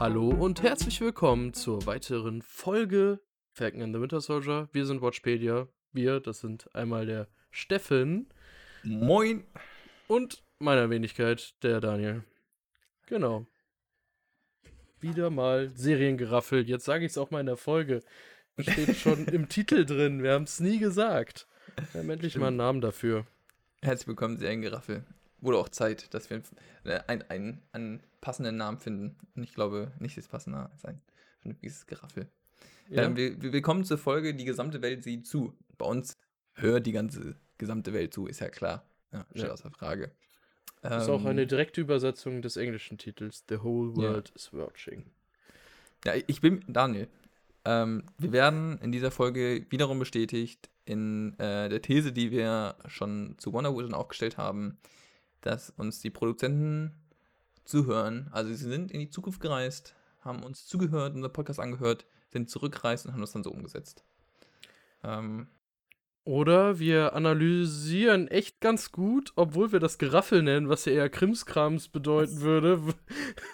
Hallo und herzlich willkommen zur weiteren Folge Falcon and the Winter Soldier. Wir sind Watchpedia. Wir, das sind einmal der Steffen Moin. und meiner Wenigkeit, der Daniel. Genau. Wieder mal Seriengeraffel. Jetzt sage ich es auch mal in der Folge. Steht schon im Titel drin. Wir haben es nie gesagt. Wir haben endlich mal einen Namen dafür. Herzlich willkommen, Seriengeraffel. Wurde auch Zeit, dass wir einen, einen, einen, einen passenden Namen finden. Und ich glaube, nicht das passende als ein vernünftiges Geraffel. Ja? Ähm, wir, wir kommen zur Folge, die gesamte Welt sieht zu. Bei uns hört die ganze gesamte Welt zu, ist ja klar. Ja, steht Ja. außer Frage. Das ist auch Ähm, eine direkte Übersetzung des englischen Titels. The whole Ja. world is watching. Ja, ich bin Daniel. Ähm, wir werden in dieser Folge wiederum bestätigt in äh, der These, die wir schon zu Wonder Vision aufgestellt haben, dass uns die Produzenten zuhören. Also sie sind in die Zukunft gereist, haben uns zugehört, unser Podcast angehört, sind zurückgereist und haben das dann so umgesetzt. Ähm, Oder wir analysieren echt ganz gut, obwohl wir das Geraffel nennen, was ja eher Krimskrams bedeuten würde.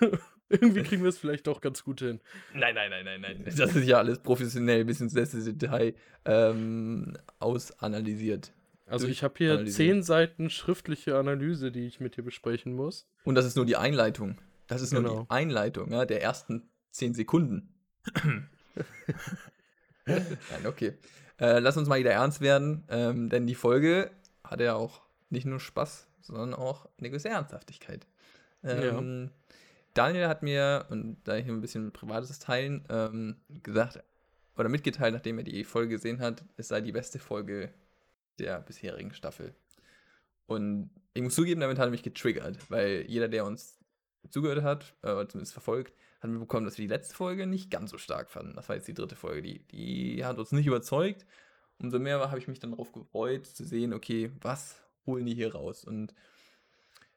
Irgendwie kriegen wir es vielleicht doch ganz gut hin. nein, nein, nein, nein, nein. Das ist ja alles professionell bis ins letzte Detail ähm, ausanalysiert. Also ich habe hier analysieren. zehn Seiten schriftliche Analyse, die ich mit dir besprechen muss. Und das ist nur die Einleitung. Das ist nur Genau. die Einleitung ja, der ersten zehn Sekunden. Nein, okay. Äh, lass uns mal wieder ernst werden, ähm, denn die Folge hat ja auch nicht nur Spaß, sondern auch eine gewisse Ernsthaftigkeit. Ähm, Daniel hat mir, und da ich ein bisschen Privates teilen, ähm, gesagt oder mitgeteilt, nachdem er die Folge gesehen hat, es sei die beste Folge der bisherigen Staffel. Und ich muss zugeben, damit hat er mich getriggert, weil jeder, der uns zugehört hat, äh, oder zumindest verfolgt, hat mitbekommen, dass wir die letzte Folge nicht ganz so stark fanden. Das war jetzt die dritte Folge, die, die hat uns nicht überzeugt. Umso mehr habe ich mich dann darauf gefreut, zu sehen, okay, was holen die hier raus? Und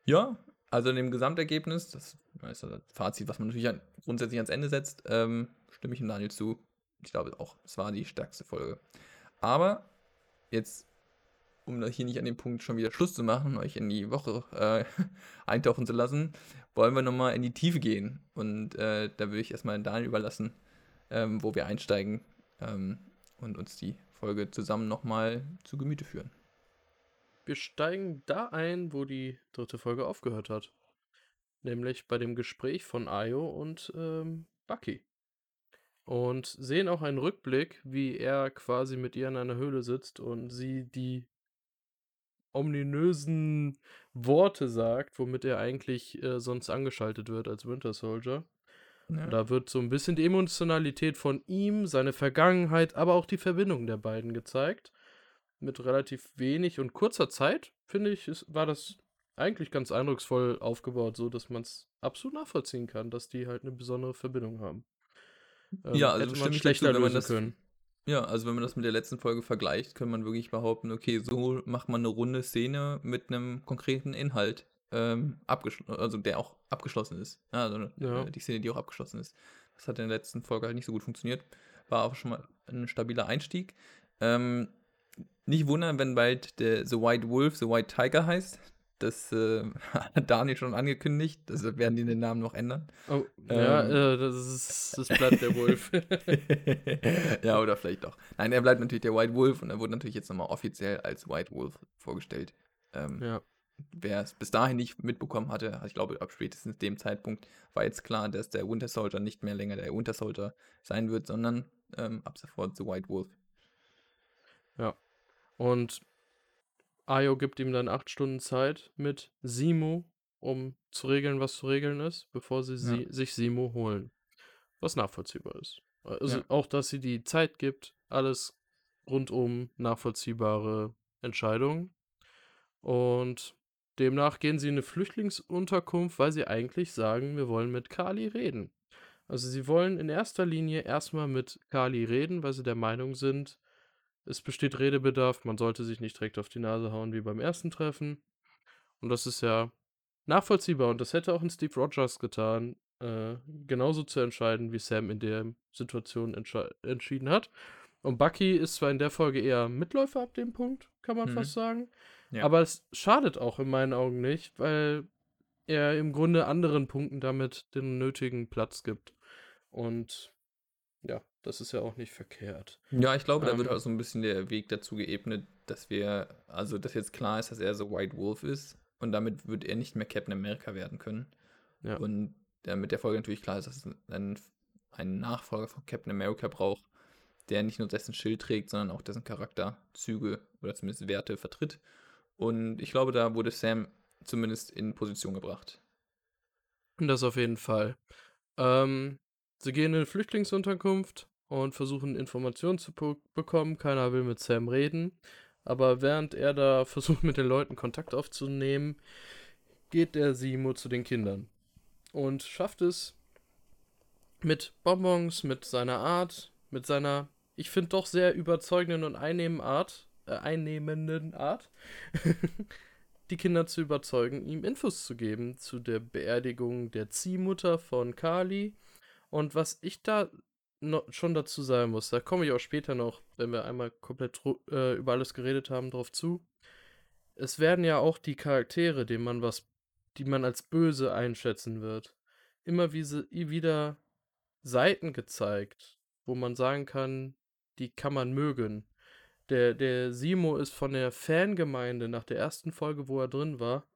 ja, also in dem Gesamtergebnis, das ist das Fazit, was man natürlich an, grundsätzlich ans Ende setzt, ähm, stimme ich dem Daniel zu. Ich glaube auch, es war die stärkste Folge. Aber jetzt um hier nicht an dem Punkt schon wieder Schluss zu machen, euch in die Woche äh, eintauchen zu lassen, wollen wir nochmal in die Tiefe gehen. Und äh, da würde ich erstmal Daniel überlassen, ähm, wo wir einsteigen ähm, und uns die Folge zusammen nochmal zu Gemüte führen. Wir steigen da ein, wo die dritte Folge aufgehört hat. Nämlich bei dem Gespräch von Ayo und ähm, Bucky. Und sehen auch einen Rückblick, wie er quasi mit ihr in einer Höhle sitzt und sie die ominösen Worte sagt, womit er eigentlich äh, sonst angeschaltet wird als Winter Soldier. Ja. Da wird so ein bisschen die Emotionalität von ihm, seine Vergangenheit, aber auch die Verbindung der beiden gezeigt. Mit relativ wenig und kurzer Zeit, finde ich, ist, war das eigentlich ganz eindrucksvoll aufgebaut, so dass man es absolut nachvollziehen kann, dass die halt eine besondere Verbindung haben. Ähm, Ja, also hätte man schlechter man lösen das- können. Ja, also wenn man das mit der letzten Folge vergleicht, kann man wirklich behaupten, okay, so macht man eine runde Szene mit einem konkreten Inhalt, ähm, also der auch abgeschlossen ist. Also Ja. äh, die Szene, die auch abgeschlossen ist. Das hat in der letzten Folge halt nicht so gut funktioniert. War auch schon mal ein stabiler Einstieg. Ähm, nicht wundern, wenn bald der The White Wolf, The White Tiger heißt. Das äh, hat Daniel schon angekündigt. Deshalb werden die den Namen noch ändern. Oh, ja, Ähm. äh, das ist das bleibt der Wolf. ja, oder vielleicht doch. Nein, er bleibt natürlich der White Wolf und er wurde natürlich jetzt nochmal offiziell als White Wolf vorgestellt. Ähm, ja. Wer es bis dahin nicht mitbekommen hatte, ich glaube, ab spätestens dem Zeitpunkt war jetzt klar, dass der Winter Soldier nicht mehr länger der Winter Soldier sein wird, sondern ähm, ab sofort The White Wolf. Und Ayo gibt ihm dann acht Stunden Zeit mit Simo, um zu regeln, was zu regeln ist, bevor sie, sie sich Simo holen. Was nachvollziehbar ist. Also Ja. auch, dass sie die Zeit gibt, alles rundum nachvollziehbare Entscheidungen. Und demnach gehen sie in eine Flüchtlingsunterkunft, weil sie eigentlich sagen, wir wollen mit Kali reden. Also sie wollen in erster Linie erstmal mit Kali reden, weil sie der Meinung sind, es besteht Redebedarf, man sollte sich nicht direkt auf die Nase hauen wie beim ersten Treffen. Und das ist ja nachvollziehbar und das hätte auch ein Steve Rogers getan, äh, genauso zu entscheiden, wie Sam in der Situation entschieden hat. Und Bucky ist zwar in der Folge eher Mitläufer ab dem Punkt, kann man Mhm. fast sagen. Ja. Aber es schadet auch in meinen Augen nicht, weil er im Grunde anderen Punkten damit den nötigen Platz gibt. Und ja, das ist ja auch nicht verkehrt. Ja, ich glaube, da wird ähm. auch so ein bisschen der Weg dazu geebnet, dass wir, also dass jetzt klar ist, dass er so White Wolf ist und damit wird er nicht mehr Captain America werden können. Ja. Und ja, mit der Folge natürlich klar ist, dass es einen, einen Nachfolger von Captain America braucht, der nicht nur dessen Schild trägt, sondern auch dessen Charakterzüge oder zumindest Werte vertritt. Und ich glaube, da wurde Sam zumindest in Position gebracht. Das auf jeden Fall. Ähm, Sie gehen in eine Flüchtlingsunterkunft und versuchen Informationen zu bekommen. Keiner will mit Sam reden. Aber während er da versucht, mit den Leuten Kontakt aufzunehmen, geht der Simo zu den Kindern. Und schafft es mit Bonbons, mit seiner Art, mit seiner, ich finde doch sehr überzeugenden und einnehmenden Art, äh, einnehmenden Art, die Kinder zu überzeugen, ihm Infos zu geben zu der Beerdigung der Ziehmutter von Kali und was ich da schon dazu sagen muss, da komme ich auch später noch, wenn wir einmal komplett äh, über alles geredet haben, drauf zu. Es werden ja auch die Charaktere, denen man was, die man als böse einschätzen wird, immer wie wieder Seiten gezeigt, wo man sagen kann, die kann man mögen. Der, der Simo ist von der Fangemeinde nach der ersten Folge, wo er drin war,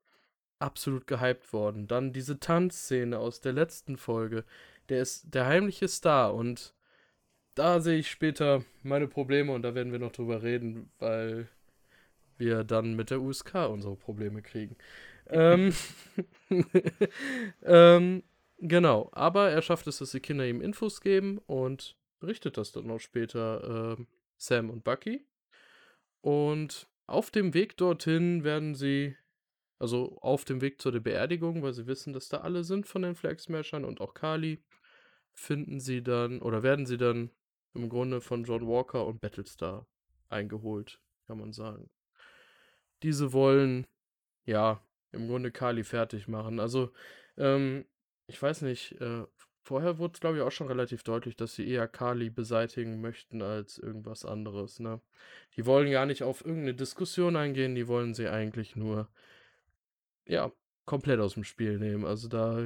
absolut gehypt worden. Dann diese Tanzszene aus der letzten Folge, der ist der heimliche Star und da sehe ich später meine Probleme und da werden wir noch drüber reden, weil wir dann mit der USK unsere Probleme kriegen. ähm, ähm, genau, aber er schafft es, dass die Kinder ihm Infos geben und berichtet das dann auch später äh, Sam und Bucky. Und auf dem Weg dorthin werden sie, also auf dem Weg zu der Beerdigung, weil sie wissen, dass da alle sind von den Flag Smashern und auch Kali, finden sie dann oder werden sie dann im Grunde von John Walker und Battlestar eingeholt, kann man sagen. Diese wollen, ja, im Grunde Kali fertig machen. Also, ähm, ich weiß nicht, äh, vorher wurde es, glaube ich, auch schon relativ deutlich, dass sie eher Kali beseitigen möchten als irgendwas anderes, ne? Die wollen gar nicht auf irgendeine Diskussion eingehen, die wollen sie eigentlich nur, ja, komplett aus dem Spiel nehmen. Also da,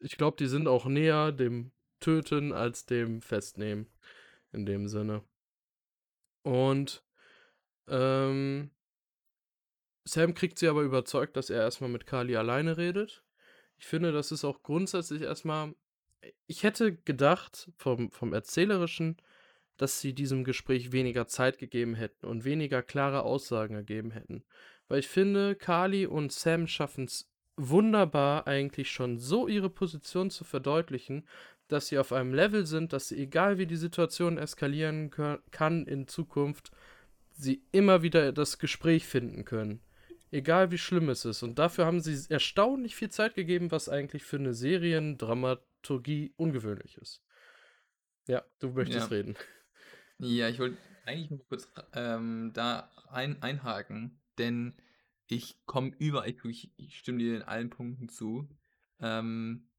ich glaube, die sind auch näher dem töten als dem festnehmen. In dem Sinne. Und ähm, Sam kriegt sie aber überzeugt, dass er erstmal mit Kali alleine redet. Ich finde, das ist auch grundsätzlich erstmal. Ich hätte gedacht, vom, vom Erzählerischen, dass sie diesem Gespräch weniger Zeit gegeben hätten und weniger klare Aussagen ergeben hätten. Weil ich finde, Kali und Sam schaffen es wunderbar, eigentlich schon so ihre Position zu verdeutlichen, dass sie auf einem Level sind, dass sie, egal wie die Situation eskalieren kann in Zukunft, sie immer wieder das Gespräch finden können. Egal wie schlimm es ist. Und dafür haben sie erstaunlich viel Zeit gegeben, was eigentlich für eine Seriendramaturgie ungewöhnlich ist. Ja, du möchtest ja. reden. Ja, ich wollte eigentlich nur kurz ähm, da ein, einhaken, denn ich komme überall, ich, ich stimme dir in allen Punkten zu. Ähm,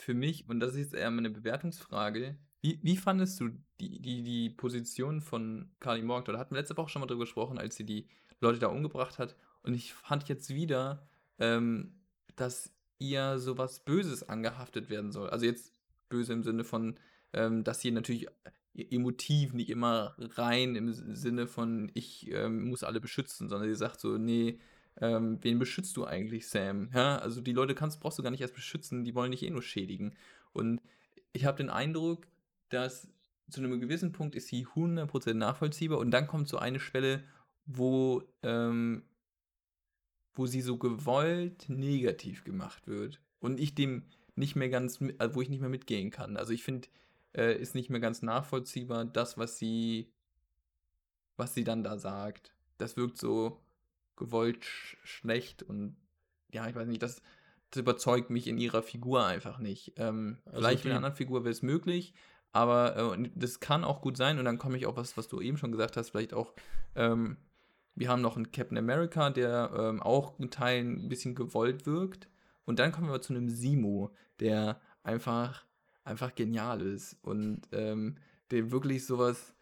für mich, und das ist jetzt eher eine Bewertungsfrage, wie, wie fandest du die, die, die Position von Carly Morgan? Da hatten wir letzte Woche schon mal drüber gesprochen, als sie die Leute da umgebracht hat. Und ich fand jetzt wieder, ähm, dass ihr sowas Böses angehaftet werden soll. Also jetzt böse im Sinne von, ähm, dass sie natürlich emotiv nicht immer rein im Sinne von, ich ähm, muss alle beschützen, sondern sie sagt so, nee, ähm, wen beschützt du eigentlich, Sam? Ja, also die Leute kannst, brauchst du gar nicht erst beschützen, die wollen dich eh nur schädigen. Und ich habe den Eindruck, dass zu einem gewissen Punkt ist sie 100% nachvollziehbar und dann kommt so eine Schwelle, wo, ähm, wo sie so gewollt negativ gemacht wird und ich dem nicht mehr ganz, also wo ich nicht mehr mitgehen kann. Also ich finde, äh, ist nicht mehr ganz nachvollziehbar, das, was sie, was sie dann da sagt. Das wirkt so, gewollt sch schlecht und ja, ich weiß nicht, das, das überzeugt mich in ihrer Figur einfach nicht. Ähm, also vielleicht in einer anderen Figur wäre es möglich, aber äh, das kann auch gut sein und dann komme ich auch was, was du eben schon gesagt hast, vielleicht auch, ähm, wir haben noch einen Captain America, der ähm, auch in Teilen ein bisschen gewollt wirkt und dann kommen wir zu einem Simo, der einfach, einfach genial ist und ähm, der wirklich sowas,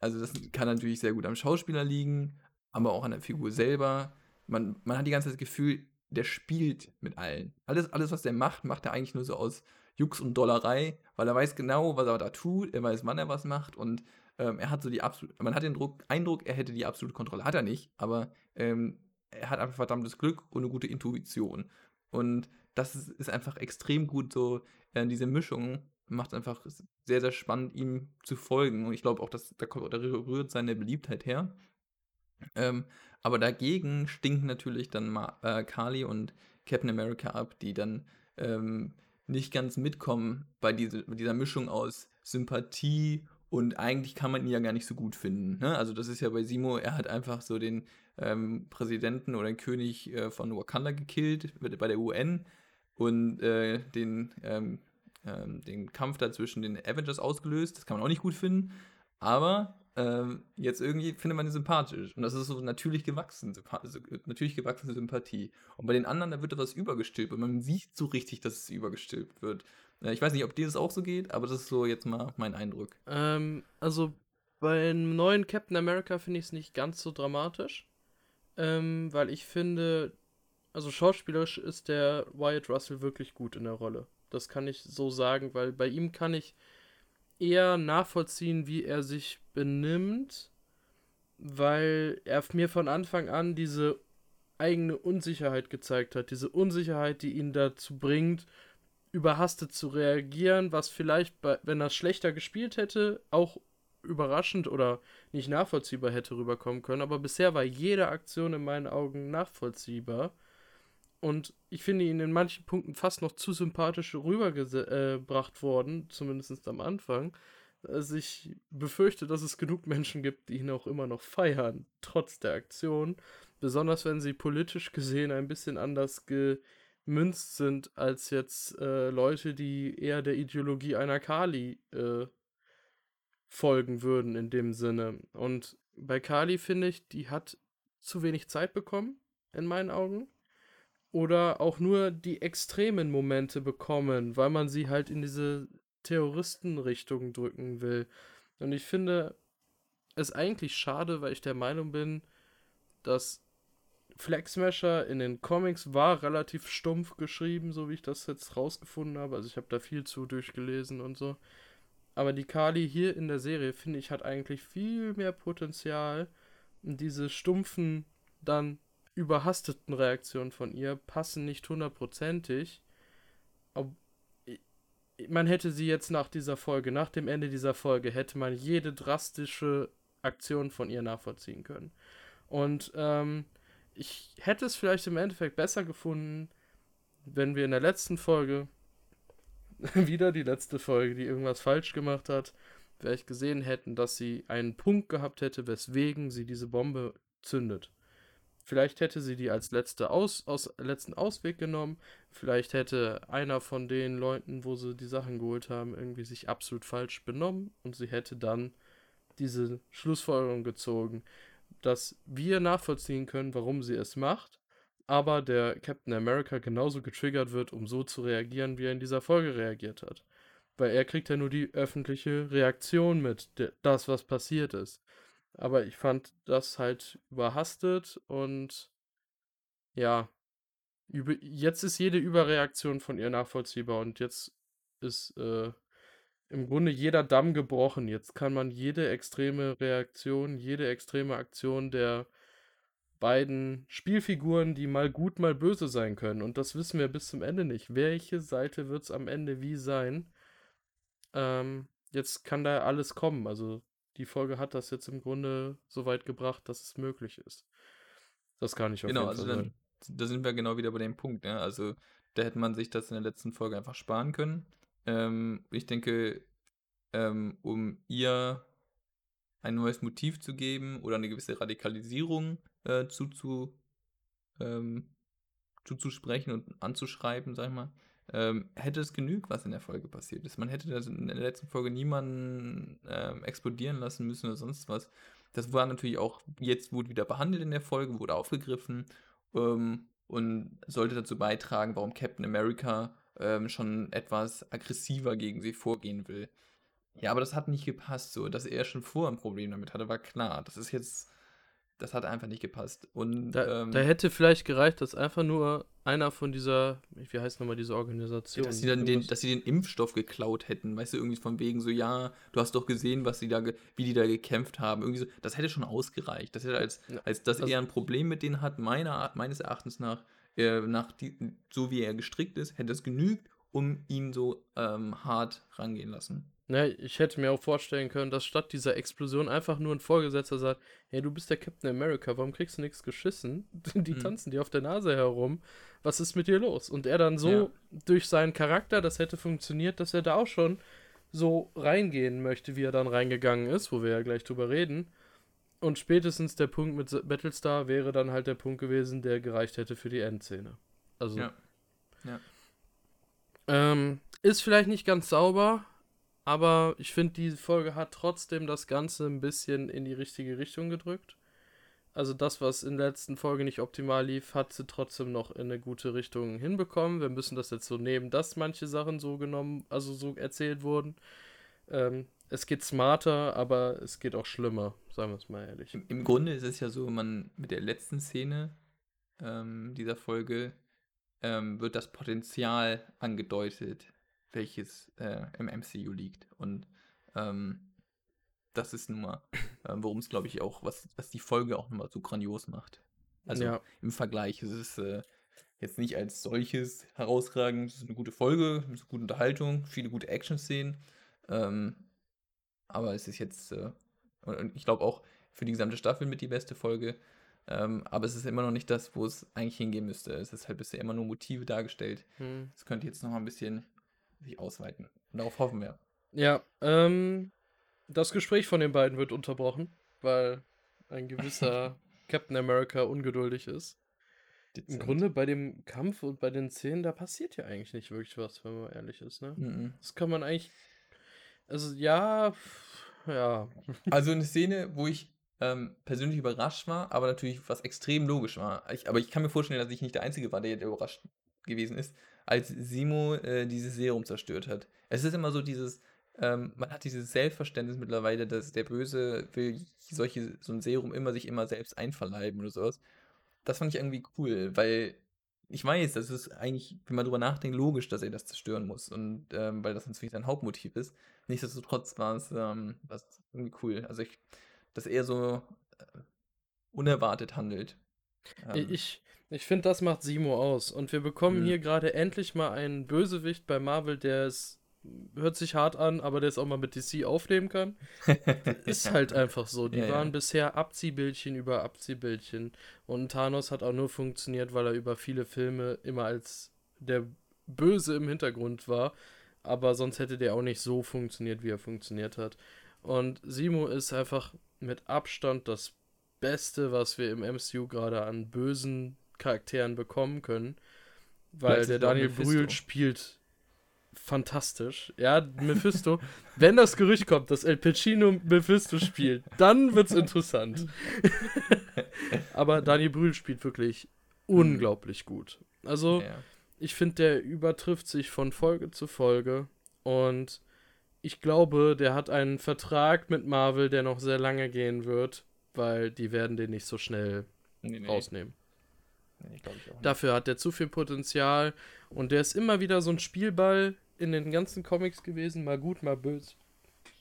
also das kann natürlich sehr gut am Schauspieler liegen, aber auch an der Figur selber. Man, man hat die ganze Zeit das Gefühl, der spielt mit allen. Alles, alles, was der macht, macht er eigentlich nur so aus, Jux und Dollerei, weil er weiß genau, was er da tut, er weiß, wann er was macht und ähm, er hat so die absolute, man hat den Druck, Eindruck, er hätte die absolute Kontrolle. Hat er nicht, aber ähm, er hat einfach verdammtes Glück und eine gute Intuition. Und das ist, ist einfach extrem gut so, äh, diese Mischung macht es einfach sehr, sehr spannend, ihm zu folgen. Und ich glaube auch, dass da, da rührt seine Beliebtheit her. Ähm, aber dagegen stinken natürlich dann Ma äh, Carly und Captain America ab, die dann ähm, nicht ganz mitkommen bei diese, dieser Mischung aus Sympathie und eigentlich kann man ihn ja gar nicht so gut finden. Ne? Also das ist ja bei Simo, er hat einfach so den ähm, Präsidenten oder den König äh, von Wakanda gekillt bei der UN und äh, den, ähm, ähm, den Kampf da zwischen den Avengers ausgelöst. Das kann man auch nicht gut finden. Aber ähm, jetzt irgendwie findet man ihn sympathisch. Und das ist so natürlich gewachsen, natürlich gewachsene Sympathie. Und bei den anderen, da wird etwas übergestülpt und man sieht so richtig, dass es übergestülpt wird. Äh, ich weiß nicht, ob dir das auch so geht, aber das ist so jetzt mal mein Eindruck. Ähm, also beim neuen Captain America finde ich es nicht ganz so dramatisch. Ähm, weil ich finde, also schauspielerisch ist der Wyatt Russell wirklich gut in der Rolle. Das kann ich so sagen, weil bei ihm kann ich eher nachvollziehen, wie er sich benimmt, weil er mir von Anfang an diese eigene Unsicherheit gezeigt hat. Diese Unsicherheit, die ihn dazu bringt, überhastet zu reagieren, was vielleicht, bei, wenn er schlechter gespielt hätte, auch überraschend oder nicht nachvollziehbar hätte rüberkommen können. Aber bisher war jede Aktion in meinen Augen nachvollziehbar. Und ich finde ihn in manchen Punkten fast noch zu sympathisch rübergebracht äh, worden, zumindest am Anfang. Also ich befürchte, dass es genug Menschen gibt, die ihn auch immer noch feiern, trotz der Aktion. Besonders wenn sie politisch gesehen ein bisschen anders gemünzt sind als jetzt äh, Leute, die eher der Ideologie einer Kali äh, folgen würden in dem Sinne. Und bei Kali finde ich, die hat zu wenig Zeit bekommen, in meinen Augen oder auch nur die extremen Momente bekommen, weil man sie halt in diese Terroristenrichtung drücken will. Und ich finde es eigentlich schade, weil ich der Meinung bin, dass Flag Smasher in den Comics war relativ stumpf geschrieben, so wie ich das jetzt rausgefunden habe. Also ich habe da viel zu durchgelesen und so. Aber die Kali hier in der Serie, finde ich, hat eigentlich viel mehr Potenzial. Diese stumpfen, dann überhasteten Reaktionen von ihr passen nicht hundertprozentig. Man hätte sie jetzt nach dieser Folge, nach dem Ende dieser Folge, hätte man jede drastische Aktion von ihr nachvollziehen können. Und ähm, ich hätte es vielleicht im Endeffekt besser gefunden, wenn wir in der letzten Folge, wieder die letzte Folge, die irgendwas falsch gemacht hat, vielleicht gesehen hätten, dass sie einen Punkt gehabt hätte, weswegen sie diese Bombe zündet. Vielleicht hätte sie die als letzte aus, aus, letzten Ausweg genommen. Vielleicht hätte einer von den Leuten, wo sie die Sachen geholt haben, irgendwie sich absolut falsch benommen und sie hätte dann diese Schlussfolgerung gezogen, dass wir nachvollziehen können, warum sie es macht, aber der Captain America genauso getriggert wird, um so zu reagieren, wie er in dieser Folge reagiert hat. Weil er kriegt ja nur die öffentliche Reaktion mit, das, was passiert ist. Aber ich fand das halt überhastet und ja, über, jetzt ist jede Überreaktion von ihr nachvollziehbar und jetzt ist äh, im Grunde jeder Damm gebrochen. Jetzt kann man jede extreme Reaktion, jede extreme Aktion der beiden Spielfiguren, die mal gut, mal böse sein können. Und das wissen wir bis zum Ende nicht. Welche Seite wird es am Ende wie sein? Ähm, jetzt kann da alles kommen. Also die Folge hat das jetzt im Grunde so weit gebracht, dass es möglich ist. Das kann ich auf genau, jeden also Fall dann, da sind wir genau wieder bei dem Punkt. Ne? Also da hätte man sich das in der letzten Folge einfach sparen können. Ähm, ich denke, ähm, um ihr ein neues Motiv zu geben oder eine gewisse Radikalisierung äh, zuzu, ähm, zuzusprechen und anzuschreiben, sag ich mal, ähm, hätte es genügt, was in der Folge passiert ist. Man hätte in der letzten Folge niemanden ähm, explodieren lassen müssen oder sonst was. Das war natürlich auch, jetzt wurde wieder behandelt in der Folge, wurde aufgegriffen ähm, und sollte dazu beitragen, warum Captain America ähm, schon etwas aggressiver gegen sie vorgehen will. Ja, aber das hat nicht gepasst so. Dass er schon vor ein Problem damit hatte, war klar. Das ist jetzt das hat einfach nicht gepasst. Und, da, ähm, da, hätte vielleicht gereicht, dass einfach nur einer von dieser, wie heißt nochmal diese Organisation? Dass sie dann den, dass sie den Impfstoff geklaut hätten, weißt du, irgendwie von wegen so, ja, du hast doch gesehen, was sie da, wie die da gekämpft haben. Irgendwie so, das hätte schon ausgereicht. Das hätte als, als dass also, er ein Problem mit denen hat, meiner, meines Erachtens nach, äh, nach die, so wie er gestrickt ist, hätte es genügt, um ihn so ähm, hart rangehen lassen. Ne, ich hätte mir auch vorstellen können, dass statt dieser Explosion einfach nur ein Vorgesetzter sagt, hey, du bist der Captain America, warum kriegst du nichts geschissen? Die mhm. tanzen dir auf der Nase herum. Was ist mit dir los? Und er dann so ja. durch seinen Charakter, das hätte funktioniert, dass er da auch schon so reingehen möchte, wie er dann reingegangen ist, wo wir ja gleich drüber reden. Und spätestens der Punkt mit Battlestar wäre dann halt der Punkt gewesen, der gereicht hätte für die Endszene. Also. Ja. ja. Ähm, ist vielleicht nicht ganz sauber, aber ich finde, die Folge hat trotzdem das Ganze ein bisschen in die richtige Richtung gedrückt. Also das, was in der letzten Folge nicht optimal lief, hat sie trotzdem noch in eine gute Richtung hinbekommen. Wir müssen das jetzt so nehmen, dass manche Sachen so genommen, also so erzählt wurden. Ähm, es geht smarter, aber es geht auch schlimmer, sagen wir es mal ehrlich. Im, Im, Grunde ist es ja so, man mit der letzten Szene ähm, dieser Folge ähm, wird das Potenzial angedeutet, welches äh, im MCU liegt. Und ähm, das ist nun mal, äh, worum es, glaube ich, auch, was, was die Folge auch nochmal so grandios macht. Also ja. im Vergleich, es ist äh, jetzt nicht als solches herausragend, es ist eine gute Folge, eine gute Unterhaltung, viele gute Action-Szenen. Ähm, aber es ist jetzt, äh, und ich glaube auch für die gesamte Staffel mit die beste Folge. Ähm, aber es ist immer noch nicht das, wo es eigentlich hingehen müsste. Es ist halt bisher immer nur Motive dargestellt. Es hm. könnte jetzt noch mal ein bisschen sich ausweiten. Und darauf hoffen wir. Ja, ähm, das Gespräch von den beiden wird unterbrochen, weil ein gewisser Captain America ungeduldig ist. Dezent. Im Grunde bei dem Kampf und bei den Szenen, da passiert ja eigentlich nicht wirklich was, wenn man ehrlich ist, ne? Mm Das kann man eigentlich. Also, ja. Ja. Also, eine Szene, wo ich ähm, persönlich überrascht war, aber natürlich was extrem logisch war. Ich, aber ich kann mir vorstellen, dass ich nicht der Einzige war, der überrascht gewesen ist, als Simo äh, dieses Serum zerstört hat. Es ist immer so dieses, ähm, man hat dieses Selbstverständnis mittlerweile, dass der Böse will solche, so ein Serum immer sich immer selbst einverleiben oder sowas. Das fand ich irgendwie cool, weil ich weiß, das ist eigentlich, wenn man drüber nachdenkt, logisch, dass er das zerstören muss. Und ähm, weil das natürlich sein Hauptmotiv ist. Nichtsdestotrotz war es ähm, irgendwie cool. Also ich, dass er so äh, unerwartet handelt. Ähm, ich, ich finde, das macht Simo aus. Und wir bekommen mhm. hier gerade endlich mal einen Bösewicht bei Marvel, der es hört sich hart an, aber der es auch mal mit DC aufnehmen kann. ist halt einfach so. Die ja, waren ja. bisher Abziehbildchen über Abziehbildchen. Und Thanos hat auch nur funktioniert, weil er über viele Filme immer als der Böse im Hintergrund war. Aber sonst hätte der auch nicht so funktioniert, wie er funktioniert hat. Und Simo ist einfach mit Abstand das Beste, was wir im MCU gerade an bösen Charakteren bekommen können. Weil der Daniel Brühl spielt fantastisch. Ja, Mephisto. wenn das Gerücht kommt, dass El Pacino Mephisto spielt, dann wird's interessant. Aber Daniel Brühl spielt wirklich unglaublich gut. Also, ja. ich finde, der übertrifft sich von Folge zu Folge. Und ich glaube, der hat einen Vertrag mit Marvel, der noch sehr lange gehen wird, weil die werden den nicht so schnell nee, nee. rausnehmen. Nee, Dafür hat er zu viel Potenzial und der ist immer wieder so ein Spielball in den ganzen Comics gewesen, mal gut, mal böse.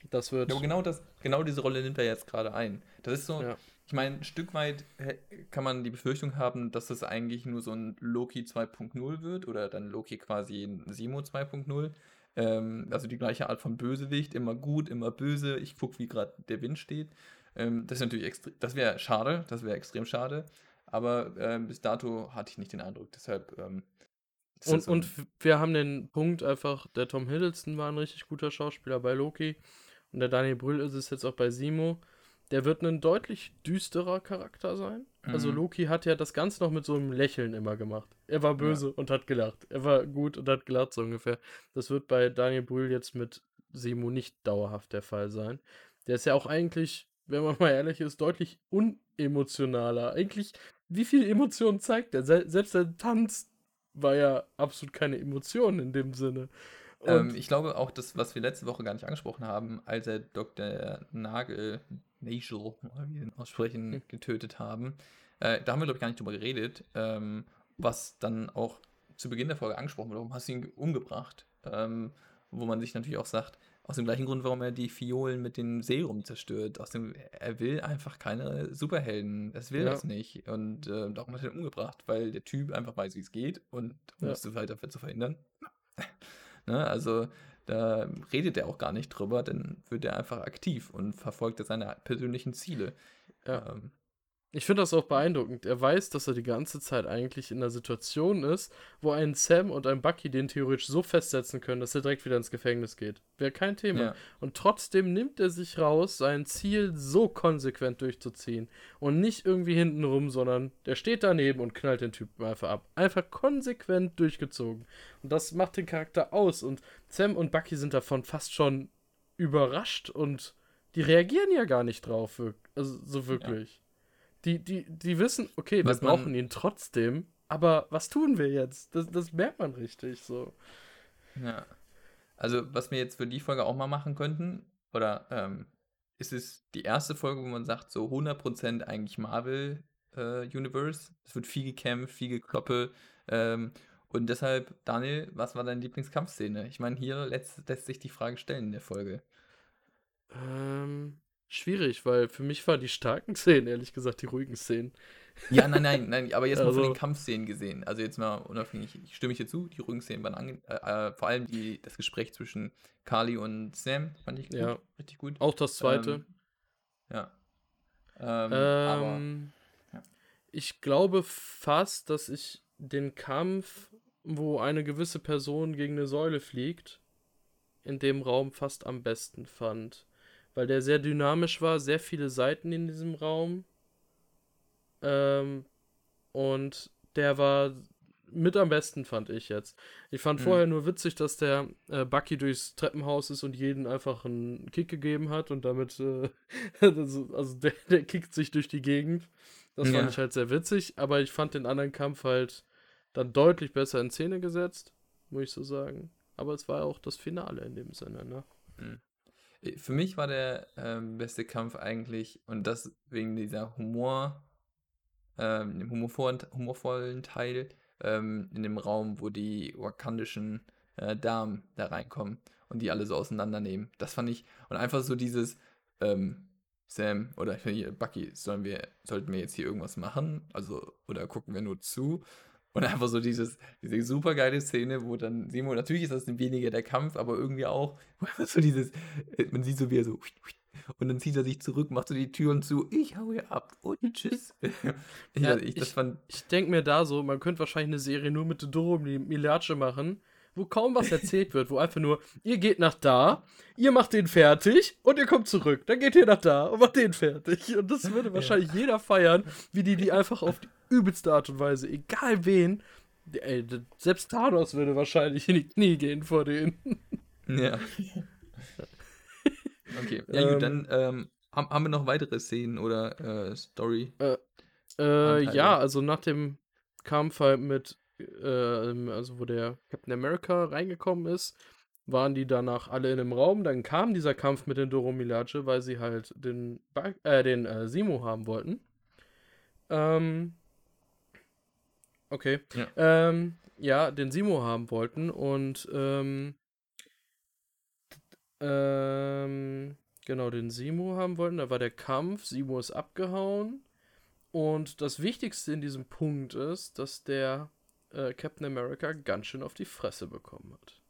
Das wird. Ja, genau, das, genau diese Rolle nimmt er jetzt gerade ein. Das ist so, ja. ich meine, ein Stück weit kann man die Befürchtung haben, dass das eigentlich nur so ein Loki 2.0 wird oder dann Loki quasi ein Simo 2.0. Ähm, also die gleiche Art von Bösewicht, immer gut, immer böse. Ich gucke, wie gerade der Wind steht. Ähm, das ist natürlich extrem, das wäre schade, das wäre extrem schade. Aber äh, bis dato hatte ich nicht den Eindruck. Deshalb. Ähm, und, so und wir haben den Punkt einfach, der Tom Hiddleston war ein richtig guter Schauspieler bei Loki. Und der Daniel Brühl ist es jetzt auch bei Simo. Der wird ein deutlich düsterer Charakter sein. Also mhm. Also Loki hat ja das Ganze noch mit so einem Lächeln immer gemacht. Er war böse ja. und hat gelacht. Er war gut und hat gelacht, so ungefähr. Das wird bei Daniel Brühl jetzt mit Simo nicht dauerhaft der Fall sein. Der ist ja auch eigentlich, wenn man mal ehrlich ist, deutlich unemotionaler. Eigentlich wie viel Emotionen zeigt er? Se selbst der Tanz war ja absolut keine Emotion in dem Sinne. Ähm, ich glaube auch, das, was wir letzte Woche gar nicht angesprochen haben, als er Dr. Nagel, Nagel, wie ihn aussprechen, hm. getötet haben, äh, da haben wir, glaube ich, gar nicht drüber geredet. Ähm, was dann auch zu Beginn der Folge angesprochen wird, warum hast du ihn umgebracht? Ähm, wo man sich natürlich auch sagt, aus dem gleichen Grund, warum er die Fiolen mit dem Serum zerstört. Aus dem, er will einfach keine Superhelden. Das will ja. das nicht. Und äh, darum hat er ihn umgebracht, weil der Typ einfach weiß, wie es geht und um ja. es weiter zu verhindern. ne? Also da redet er auch gar nicht drüber, dann wird er einfach aktiv und verfolgt seine persönlichen Ziele. Ja. Ähm, ich finde das auch beeindruckend. Er weiß, dass er die ganze Zeit eigentlich in einer Situation ist, wo ein Sam und ein Bucky den theoretisch so festsetzen können, dass er direkt wieder ins Gefängnis geht. Wäre kein Thema. Ja. Und trotzdem nimmt er sich raus, sein Ziel so konsequent durchzuziehen. Und nicht irgendwie hintenrum, sondern der steht daneben und knallt den Typen einfach ab. Einfach konsequent durchgezogen. Und das macht den Charakter aus. Und Sam und Bucky sind davon fast schon überrascht und die reagieren ja gar nicht drauf. Also so wirklich. Ja. Die, die, die wissen, okay, was wir brauchen ihn trotzdem, aber was tun wir jetzt? Das, das merkt man richtig so. Ja. Also, was wir jetzt für die Folge auch mal machen könnten, oder ähm, ist es die erste Folge, wo man sagt, so 100% eigentlich Marvel äh, Universe. Es wird viel gekämpft, viel gekloppe. Ähm, und deshalb, Daniel, was war deine Lieblingskampfszene? Ich meine, hier lässt, lässt sich die Frage stellen in der Folge. Ähm, schwierig, weil für mich waren die starken Szenen, ehrlich gesagt, die ruhigen Szenen. Ja, nein, nein, nein, aber jetzt mal also, von den Kampfszenen gesehen. Also jetzt mal unabhängig, ich stimme ich dir zu, die ruhigen Szenen waren ange äh, äh, vor allem die, das Gespräch zwischen Carly und Sam fand ich gut, ja. richtig gut. Auch das zweite. Ähm, ja. Ähm, aber, ja. Ich glaube fast, dass ich den Kampf, wo eine gewisse Person gegen eine Säule fliegt, in dem Raum fast am besten fand weil der sehr dynamisch war, sehr viele Seiten in diesem Raum. Ähm, und der war mit am besten, fand ich jetzt. Ich fand mhm. vorher nur witzig, dass der äh, Bucky durchs Treppenhaus ist und jeden einfach einen Kick gegeben hat und damit, äh, also, also der, der kickt sich durch die Gegend. Das ja. fand ich halt sehr witzig, aber ich fand den anderen Kampf halt dann deutlich besser in Szene gesetzt, muss ich so sagen. Aber es war auch das Finale in dem Sinne, ne? Mhm. Äh, für mich war der ähm, beste Kampf eigentlich, und das wegen dieser Humor, ähm, dem humorvollen, humorvollen Teil ähm, in dem Raum, wo die wakandischen äh, Damen da reinkommen und die alle so auseinandernehmen. Das fand ich, und einfach so dieses, ähm, Sam oder Bucky, sollen wir, sollten wir jetzt hier irgendwas machen? Also, oder gucken wir nur zu? Und einfach so dieses, diese super geile Szene, wo dann Simo, natürlich ist das weniger der Kampf, aber irgendwie auch, so dieses, man sieht so wie er so, und dann zieht er sich zurück, macht so die Türen zu, ich hau hier ab und tschüss. ich, ja, ich, ich, ich denke mir da so, man könnte wahrscheinlich eine Serie nur mit Doro Milace machen, wo kaum was erzählt wird, wo einfach nur, ihr geht nach da, ihr macht den fertig und ihr kommt zurück. Dann geht ihr nach da und macht den fertig. Und das würde wahrscheinlich ja. jeder feiern, wie die die einfach auf die übelste Art und Weise, egal wen. Ey, selbst Thanos würde wahrscheinlich in die Knie gehen vor denen. Ja. Okay, ja gut, ähm, dann ähm, haben, wir noch weitere Szenen oder äh, Story? Äh, äh, ja, also nach dem Kampf halt mit, äh, also wo der Captain America reingekommen ist, waren die danach alle in einem Raum. Dann kam dieser Kampf mit den Doro Milaje, weil sie halt den, ba äh, den äh, Simo haben wollten. Ähm, Okay. Ja. Ähm, ja, den Simo haben wollten und ähm, ähm, genau, den Simo haben wollten. Da war der Kampf, Simo ist abgehauen. Und das Wichtigste in diesem Punkt ist, dass der äh, Captain America ganz schön auf die Fresse bekommen hat.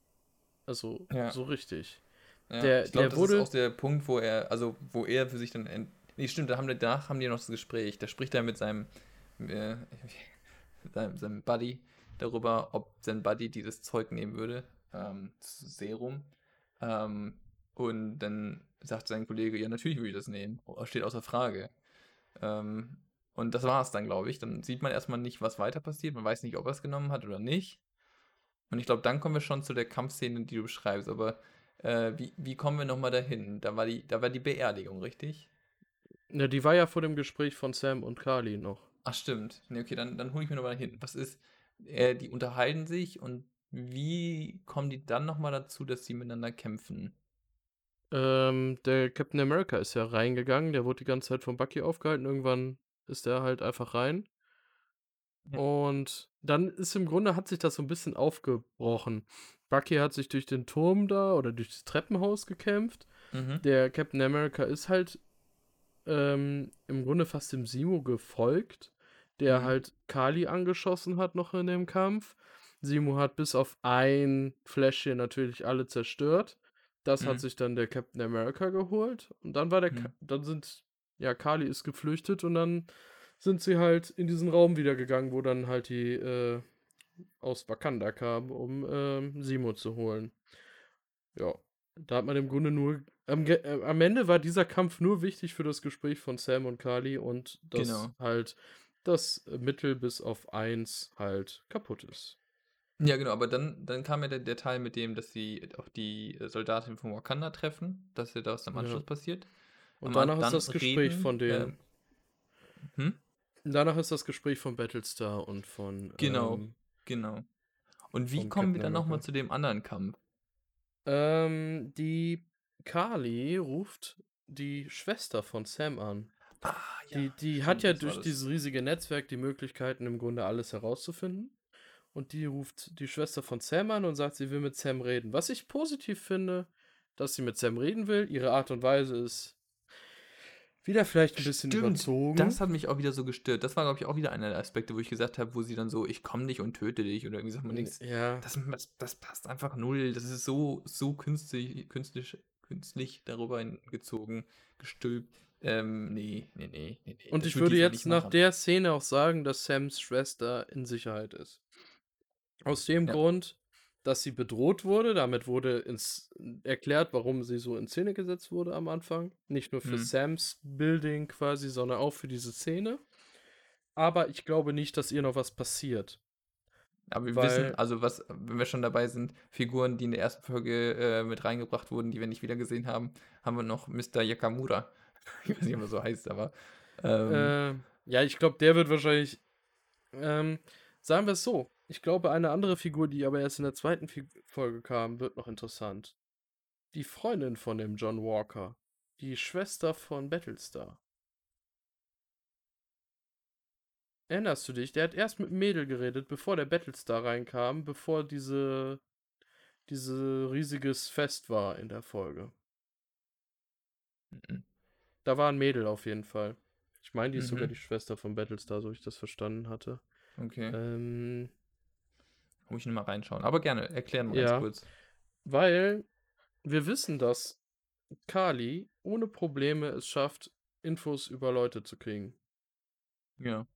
Also, ja. so richtig. Ja, der, ich glaube, das wurde, ist auch der Punkt, wo er, also wo er für sich dann. Nee, stimmt, da haben, danach haben die noch das Gespräch. Da spricht er mit seinem. Äh, seinem, seinem Buddy darüber, ob sein Buddy dieses Zeug nehmen würde, ähm, Serum. Ähm, und dann sagt sein Kollege, ja, natürlich würde ich das nehmen. Steht außer Frage. Ähm, und das war es dann, glaube ich. Dann sieht man erstmal nicht, was weiter passiert. Man weiß nicht, ob er es genommen hat oder nicht. Und ich glaube, dann kommen wir schon zu der Kampfszene, die du beschreibst. Aber äh, wie, wie kommen wir nochmal dahin? Da war, die, da war die Beerdigung, richtig? Ja, die war ja vor dem Gespräch von Sam und Carly noch. Ach, stimmt. Nee, okay, dann, dann hole ich mir nochmal hin. Was ist, äh, die unterhalten sich und wie kommen die dann nochmal dazu, dass sie miteinander kämpfen? Ähm, der Captain America ist ja reingegangen, der wurde die ganze Zeit vom Bucky aufgehalten. Irgendwann ist er halt einfach rein. Ja. Und dann ist im Grunde hat sich das so ein bisschen aufgebrochen. Bucky hat sich durch den Turm da oder durch das Treppenhaus gekämpft. Mhm. Der Captain America ist halt ähm, im Grunde fast dem Simo gefolgt, der halt Kali angeschossen hat noch in dem Kampf. Simo hat bis auf ein Fläschchen natürlich alle zerstört. Das mhm. hat sich dann der Captain America geholt. Und dann war der, mhm. dann sind, ja, Kali ist geflüchtet und dann sind sie halt in diesen Raum wieder gegangen, wo dann halt die äh, aus Wakanda kamen, um äh, Simo zu holen. Ja, da hat man im Grunde nur. Am, äh, am, Ende war dieser Kampf nur wichtig für das Gespräch von Sam und Kali und dass genau. halt das Mittel bis auf eins halt kaputt ist. Ja, genau, aber dann, dann kam ja der, der Teil mit dem, dass sie auch die Soldatin von Wakanda treffen, dass ja das am Anschluss ja. passiert. Und aber danach ist das Gespräch reden, von den. Äh, hm? Danach ist das Gespräch von Battlestar und von. Genau, ähm, genau. Und wie kommen wir dann nochmal zu dem anderen Kampf? Ähm, die Kali ruft die Schwester von Sam an. Ah, ja. Die, die hat ja durch dieses riesige Netzwerk die Möglichkeiten, im Grunde alles herauszufinden. Und die ruft die Schwester von Sam an und sagt, sie will mit Sam reden. Was ich positiv finde, dass sie mit Sam reden will. Ihre Art und Weise ist wieder vielleicht ein bisschen Stimmt, überzogen. Das hat mich auch wieder so gestört. Das war, glaube ich, auch wieder einer der Aspekte, wo ich gesagt habe, wo sie dann so, ich komme nicht und töte dich oder irgendwie sagt man nichts. Ja. Das, das, das, passt einfach null. Das ist so, so künstlich, künstlich, künstlich darüber gezogen, gestülpt. Ähm, nee, nee, nee, nee. Und ich würde jetzt nach der Szene auch sagen, dass Sams Schwester in Sicherheit ist. Aus dem ja. Grund, dass sie bedroht wurde. Damit wurde ins, erklärt, warum sie so in Szene gesetzt wurde am Anfang. Nicht nur für mhm. Sams Building quasi, sondern auch für diese Szene. Aber ich glaube nicht, dass ihr noch was passiert. Aber wir Weil, wissen, also was, wenn wir schon dabei sind, Figuren, die in der ersten Folge äh, mit reingebracht wurden, die wir nicht wieder gesehen haben, haben wir noch Mr. Yakamura. Ich weiß nicht, ob er so heißt, aber. Ähm, äh, ja, ich glaube, der wird wahrscheinlich. Ähm, sagen wir es so. Ich glaube, eine andere Figur, die aber erst in der zweiten Folge kam, wird noch interessant. Die Freundin von dem John Walker. Die Schwester von Battlestar. Erinnerst du dich? Der hat erst mit Mädel geredet, bevor der Battlestar reinkam, bevor diese diese riesiges Fest war in der Folge. Mhm. Da war ein Mädel auf jeden Fall. Ich meine, die ist mhm. sogar die Schwester von Battlestar, so ich das verstanden hatte. Okay. Ähm, muss ich nochmal reinschauen. Aber gerne, erklären wir ja, ganz kurz. Weil wir wissen, dass Kali ohne Probleme es schafft, Infos über Leute zu kriegen. Ja.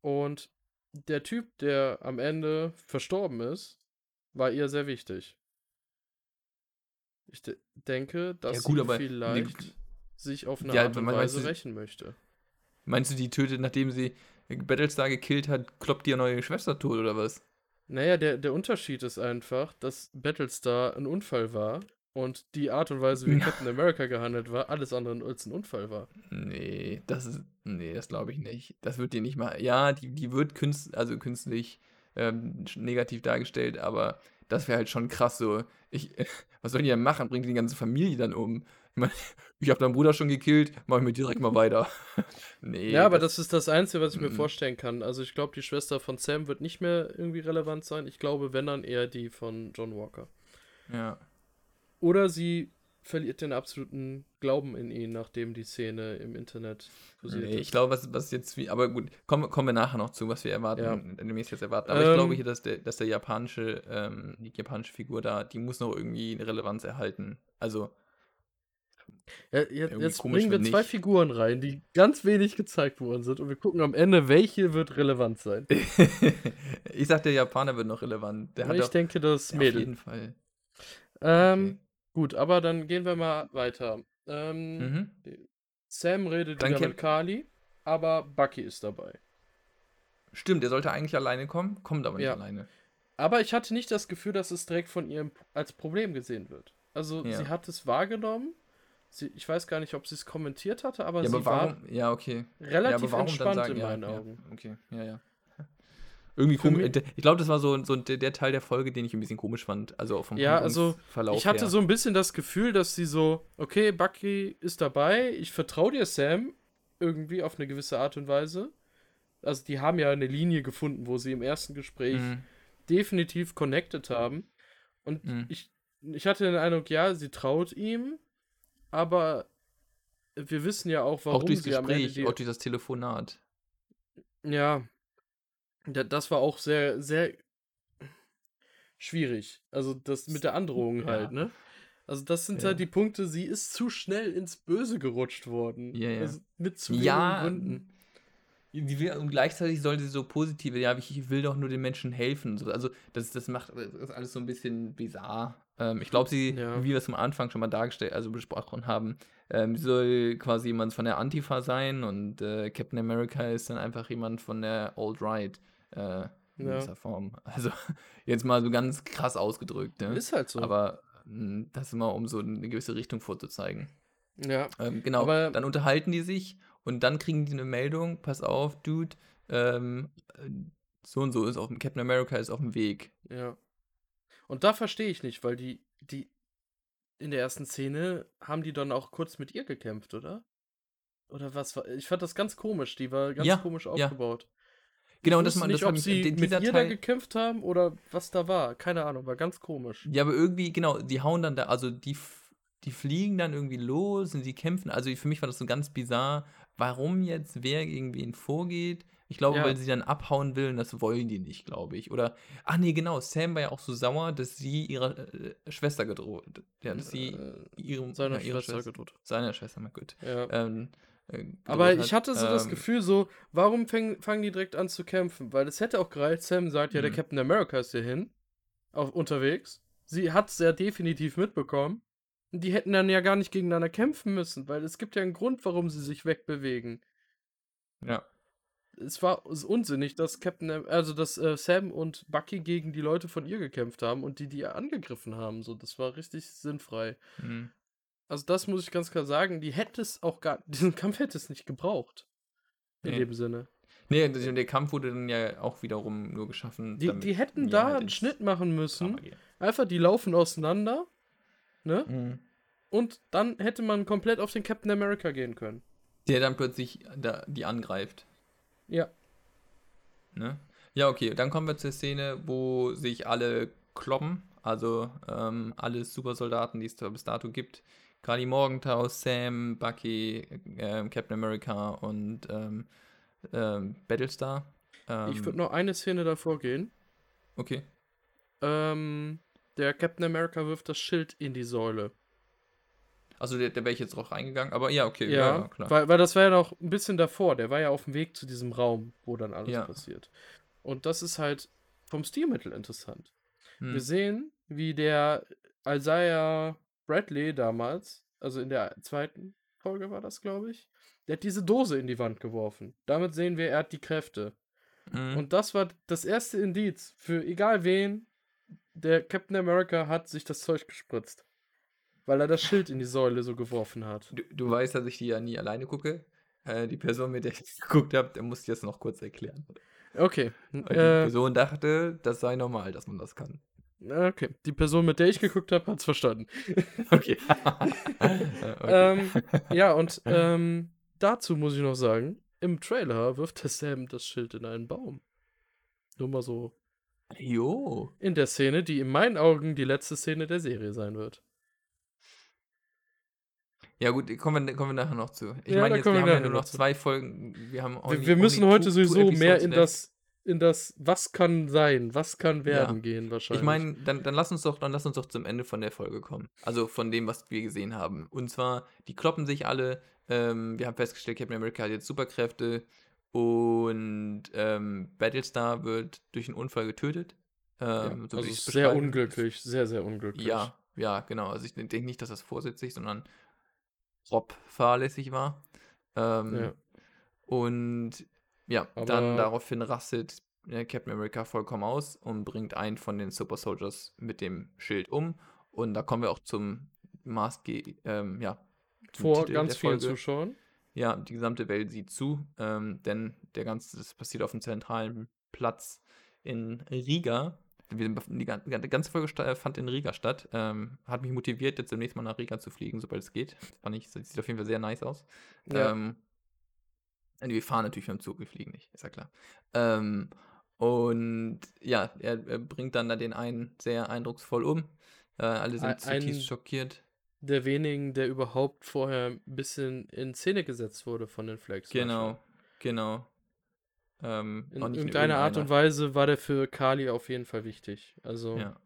Und der Typ, der am Ende verstorben ist, war ihr sehr wichtig. Ich de denke, dass ja, gut, sie vielleicht ne, sich auf eine ja, Art und Weise du, rächen möchte. Meinst du, die tötet, nachdem sie Battlestar gekillt hat, kloppt ihr neue Schwester tot oder was? Naja, der, der Unterschied ist einfach, dass Battlestar ein Unfall war und die Art und Weise, wie Captain America gehandelt war, alles andere als ein Unfall war. Nee, das ist. Nee, das glaube ich nicht. Das wird dir nicht mal. Ja, die, die wird künst, also künstlich ähm, negativ dargestellt, aber das wäre halt schon krass so. Ich, was sollen die denn machen? Bringen die ganze Familie dann um? Ich meine, ich habe deinen Bruder schon gekillt, mach ich mir direkt mal weiter. nee. Ja, aber das, das, ist das Einzige, was ich mir mm. vorstellen kann. Also ich glaube, die Schwester von Sam wird nicht mehr irgendwie relevant sein. Ich glaube, wenn dann eher die von John Walker. Ja. Oder sie verliert den absoluten Glauben in ihn, nachdem die Szene im Internet kursiert nee, Ich glaube, was, was jetzt wie, aber gut, kommen, kommen wir nachher noch zu, was wir erwarten, ja. demnächst jetzt erwarten. Aber ähm, ich glaube hier, dass der, dass der japanische, ähm, die japanische Figur da, die muss noch irgendwie eine Relevanz erhalten. Also ja, jetzt, jetzt bringen wir zwei Figuren rein, die ganz wenig gezeigt worden sind und wir gucken am Ende, welche wird relevant sein. ich sag, der Japaner wird noch relevant. Der ich denke, das Mädel. Auf jeden Fall. Ähm, okay. Gut, aber dann gehen wir mal weiter. Ähm, mhm. Sam redet dann wieder mit Kali, aber Bucky ist dabei. Stimmt, er sollte eigentlich alleine kommen, kommt aber nicht ja. alleine. Aber ich hatte nicht das Gefühl, dass es direkt von ihr als Problem gesehen wird. Also ja. sie hat es wahrgenommen, Sie, ich weiß gar nicht, ob sie es kommentiert hatte, aber ja, sie aber warum, war ja, okay. relativ ja, entspannt sagen, in ja, meinen Augen. okay, ja, ja. Irgendwie komisch. Ich glaube, das war so, so der, Teil der Folge, den ich ein bisschen komisch fand. Also auch vom ja, also Verlauf Ich hatte her. so ein bisschen das Gefühl, dass sie so, okay, Bucky ist dabei, ich vertraue dir, Sam, irgendwie auf eine gewisse Art und Weise. also die haben ja eine Linie gefunden, wo sie im ersten Gespräch Mhm. definitiv connected haben. Und Mhm. ich, ich hatte den Eindruck, ja, sie traut ihm, aber wir wissen ja auch, warum Auch durchs sie Gespräch, die, auch durch das Telefonat. Ja, da- das war auch sehr, sehr schwierig. Also das mit der Androhung Ja. halt, ne? Also das sind Ja. halt die Punkte, sie ist zu schnell ins Böse gerutscht worden. Ja, ja. Also mit zu wenigen Ja, Gründen. Und gleichzeitig sollte sie so positive, ja, ich, will doch nur den Menschen helfen. So, also das, das macht das alles so ein bisschen bizarr. Ähm, ich glaube, sie, Ja. wie wir es am Anfang schon mal dargestellt, also besprochen haben, ähm, soll quasi jemand von der Antifa sein und äh, Captain America ist dann einfach jemand von der Alt-Right äh, in Ja. dieser Form. Also jetzt mal so ganz krass ausgedrückt, ne? Ist halt so. Aber mh, das immer, um so eine gewisse Richtung vorzuzeigen. ja. Ähm, genau, Aber- dann unterhalten die sich und dann kriegen die eine Meldung, pass auf, Dude, ähm, äh, so und so ist auf dem Captain America ist auf dem Weg. Ja. Und da verstehe ich nicht, weil die, die in der ersten Szene haben die dann auch kurz mit ihr gekämpft, oder? Oder was war? Ich fand das ganz komisch. Die war ganz Ja, komisch ja. aufgebaut. Genau, ich und das, man, nicht, das ob sie den- mit ihr da Teil, gekämpft haben oder was da war. Keine Ahnung, war ganz komisch. ja, aber irgendwie, genau, die hauen dann da, also die, die fliegen dann irgendwie los und sie kämpfen, also für mich war das so ganz bizarr, warum jetzt wer gegen wen vorgeht. Ich glaube, Ja. weil sie dann abhauen will und das wollen die nicht, glaube ich. Oder, ach nee, genau, Sam war ja auch so sauer, dass sie ihrer äh, Schwester gedroht, ja, dass sie Äh, ihrem, seiner ja, ihre Schwester gedroht. Seiner Schwester, mal gut. Ja. Ähm, äh, Aber ich hat. hatte so das Ähm, Gefühl, so, warum fäng, fangen die direkt an zu kämpfen? Weil es hätte auch gereicht, Sam sagt, ja, der Mhm. Captain America ist hier hin, auf, unterwegs. Sie hat es ja definitiv mitbekommen. Die hätten dann ja gar nicht gegeneinander kämpfen müssen, weil es gibt ja einen Grund, warum sie sich wegbewegen. Ja. Es war unsinnig, dass Captain, also dass äh, Sam und Bucky gegen die Leute von ihr gekämpft haben und die die angegriffen haben. So, das war richtig sinnfrei. Mhm. Also das muss ich ganz klar sagen. Die hätte es auch gar, diesen Kampf hätte es nicht gebraucht. In Nee. dem Sinne. Nee, der, Kampf wurde dann ja auch wiederum nur geschaffen. Die, die hätten da halt einen Schnitt machen müssen. Einfach, die laufen auseinander. Ne? Mhm. Und dann hätte man komplett auf den Captain America gehen können. Der dann plötzlich da, die angreift. Ja. Ne? Ja, okay, dann kommen wir zur Szene, wo sich alle kloppen. Also ähm, alle Supersoldaten, die es da bis dato gibt. Gerade Morgenthau, Sam, Bucky, ähm, Captain America und ähm, ähm, Battlestar. Ähm, ich würde noch eine Szene davor gehen. Okay. Ähm, der Captain America wirft das Schild in die Säule. Also der, der wäre ich jetzt drauf reingegangen, aber ja, okay, Ja, ja, klar. Weil, weil das war ja noch ein bisschen davor. Der war ja auf dem Weg zu diesem Raum, wo dann alles Ja. passiert. Und das ist halt vom Stilmittel interessant. Hm. Wir sehen, wie der Isaiah Bradley damals, also in der zweiten Folge war das, glaube ich, der hat diese Dose in die Wand geworfen. Damit sehen wir, er hat die Kräfte. Mhm. Und das war das erste Indiz für egal wen, der Captain America hat sich das Zeug gespritzt. Weil er das Schild in die Säule so geworfen hat. Du, du weißt, dass ich die ja nie alleine gucke. Äh, die Person, mit der ich geguckt habe, der muss ich das noch kurz erklären. Okay. Weil die Äh, Person dachte, das sei normal, dass man das kann. okay. Die Person, mit der ich geguckt habe, hat es verstanden. Okay. Okay. Ähm, ja, und ähm, dazu muss ich noch sagen, im Trailer wirft der Sam das Schild in einen Baum. Nur mal so. Jo. In der Szene, die in meinen Augen die letzte Szene der Serie sein wird. Ja gut, kommen wir, kommen wir nachher noch zu. Ich Ja, meine jetzt, wir wir haben ja nachher nur noch zwei Folgen. Wir, haben Wir, wir müssen heute sowieso mehr in das, in das, was kann sein, was kann werden gehen, wahrscheinlich. Ich meine, dann, dann lass uns doch, dann lass uns doch zum Ende von der Folge kommen. Also von dem, was wir gesehen haben. Und zwar, die kloppen sich alle. Ähm, wir haben festgestellt, Captain America hat jetzt Superkräfte und ähm, Battlestar wird durch einen Unfall getötet. ja, Ähm, so also sehr unglücklich, sehr, sehr unglücklich. Ja, ja, genau. Also ich denke nicht, dass das vorsätzlich, sondern grob fahrlässig war. Ähm, Ja. Und ja, Aber- dann daraufhin rastet äh, Captain America vollkommen aus und bringt einen von den Super Soldiers mit dem Schild um. Und da kommen wir auch zum Maßge ähm, ja, zum Vor Titel ganz vielen. Zuschauern. Ja, die gesamte Welt sieht zu, ähm, denn der ganze, das passiert auf dem zentralen Platz in Riga. Wir Die gan- die ganze Folge sta- fand in Riga statt. Ähm, hat mich motiviert, jetzt demnächst mal nach Riga zu fliegen, sobald es geht. Fand ich, das sieht auf jeden Fall sehr nice aus. Ja. Ähm, Wir fahren natürlich mit dem Zug, wir fliegen nicht, ist ja klar. Ähm, und ja, er, er bringt dann da den einen sehr eindrucksvoll um. Äh, alle sind Ein- zutiefst schockiert. Der wenigen, der überhaupt vorher ein bisschen in Szene gesetzt wurde von den Flags. Genau, genau. Ähm, In irgendeiner Art und. Weise war der für Kali auf jeden Fall wichtig. Also, Ja.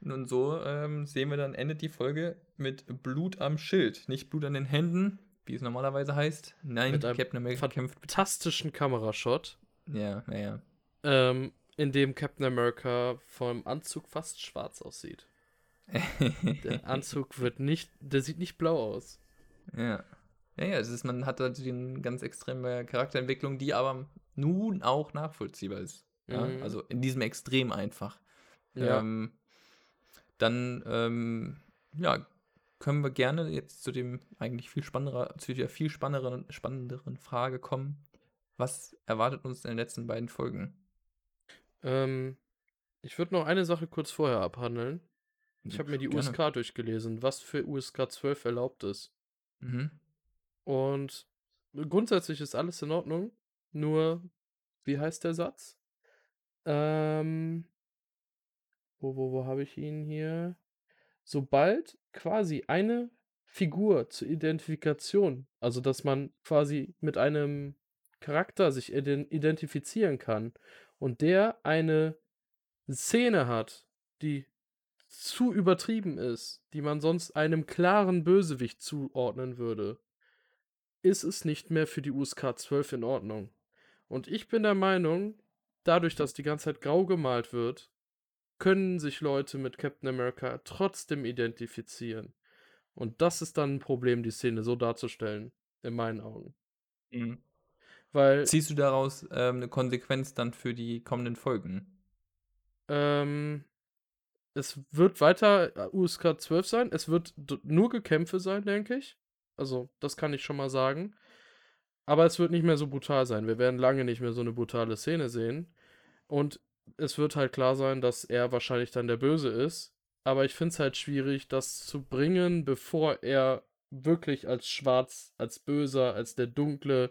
Nun so ähm, sehen wir dann endet die Folge mit Blut am Schild. Nicht Blut an den Händen, wie es normalerweise heißt. Nein, Mit einem Captain America kämpft. fantastischen Kamerashot, Ja, naja. ähm, in dem Captain America vom Anzug fast schwarz aussieht. Der Anzug wird nicht, der sieht nicht blau aus. Ja. Ja, ja, es ist, man hat da die ganz extreme Charakterentwicklung, die aber nun auch nachvollziehbar ist. Ja? Mhm. Also in diesem Extrem einfach. Ja. Ähm, dann, ähm, ja, können wir gerne jetzt zu dem eigentlich viel spannenderen, zu der viel spannenderen, spannenderen Frage kommen. Was erwartet uns in den letzten beiden Folgen? Ähm, ich würde noch eine Sache kurz vorher abhandeln. Ich habe mir die Gerne. USK durchgelesen, was für USK 12 erlaubt ist. Mhm. Und grundsätzlich ist alles in Ordnung. Nur, wie heißt der Satz? Ähm, wo, wo, wo habe ich ihn hier? Sobald quasi eine Figur zur Identifikation, also dass man quasi mit einem Charakter sich ident identifizieren kann und der eine Szene hat, die zu übertrieben ist, die man sonst einem klaren Bösewicht zuordnen würde, ist es nicht mehr für die USK 12 in Ordnung. Und ich bin der Meinung, dadurch, dass die ganze Zeit grau gemalt wird, können sich Leute mit Captain America trotzdem identifizieren. Und das ist dann ein Problem, die Szene so darzustellen, in meinen Augen. Mhm. Weil Ziehst du daraus ähm, eine Konsequenz dann für die kommenden Folgen? ähm, es wird weiter äh, USK 12 sein. Es wird nur Gekämpfe sein, denke ich. Also, das kann ich schon mal sagen. Aber es wird nicht mehr so brutal sein. Wir werden lange nicht mehr so eine brutale Szene sehen. Und es wird halt klar sein, dass er wahrscheinlich dann der Böse ist. Aber ich finde es halt schwierig, das zu bringen, bevor er wirklich als schwarz, als böser, als der dunkle,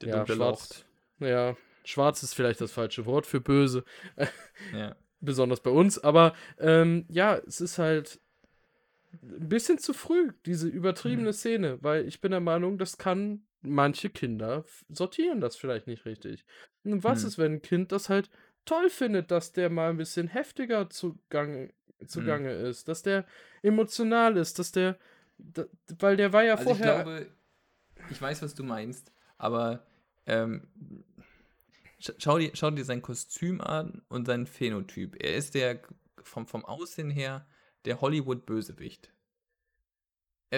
Der ja, dunkle schwarz, ja, schwarz ist vielleicht das falsche Wort für böse, Ja. Besonders bei uns, aber ähm, ja, es ist halt ein bisschen zu früh, diese übertriebene Szene, weil ich bin der Meinung, das kann manche Kinder sortieren das vielleicht nicht richtig. Und was Hm. ist, wenn ein Kind das halt toll findet, dass der mal ein bisschen heftiger zugange, zugange ist, dass der emotional ist, dass der, da, weil der war ja Also ich vorher. glaube, ich weiß, was du meinst, aber ähm, schau, dir, schau dir sein Kostüm an und seinen Phänotyp. Er ist der vom, vom Aussehen her der Hollywood-Bösewicht.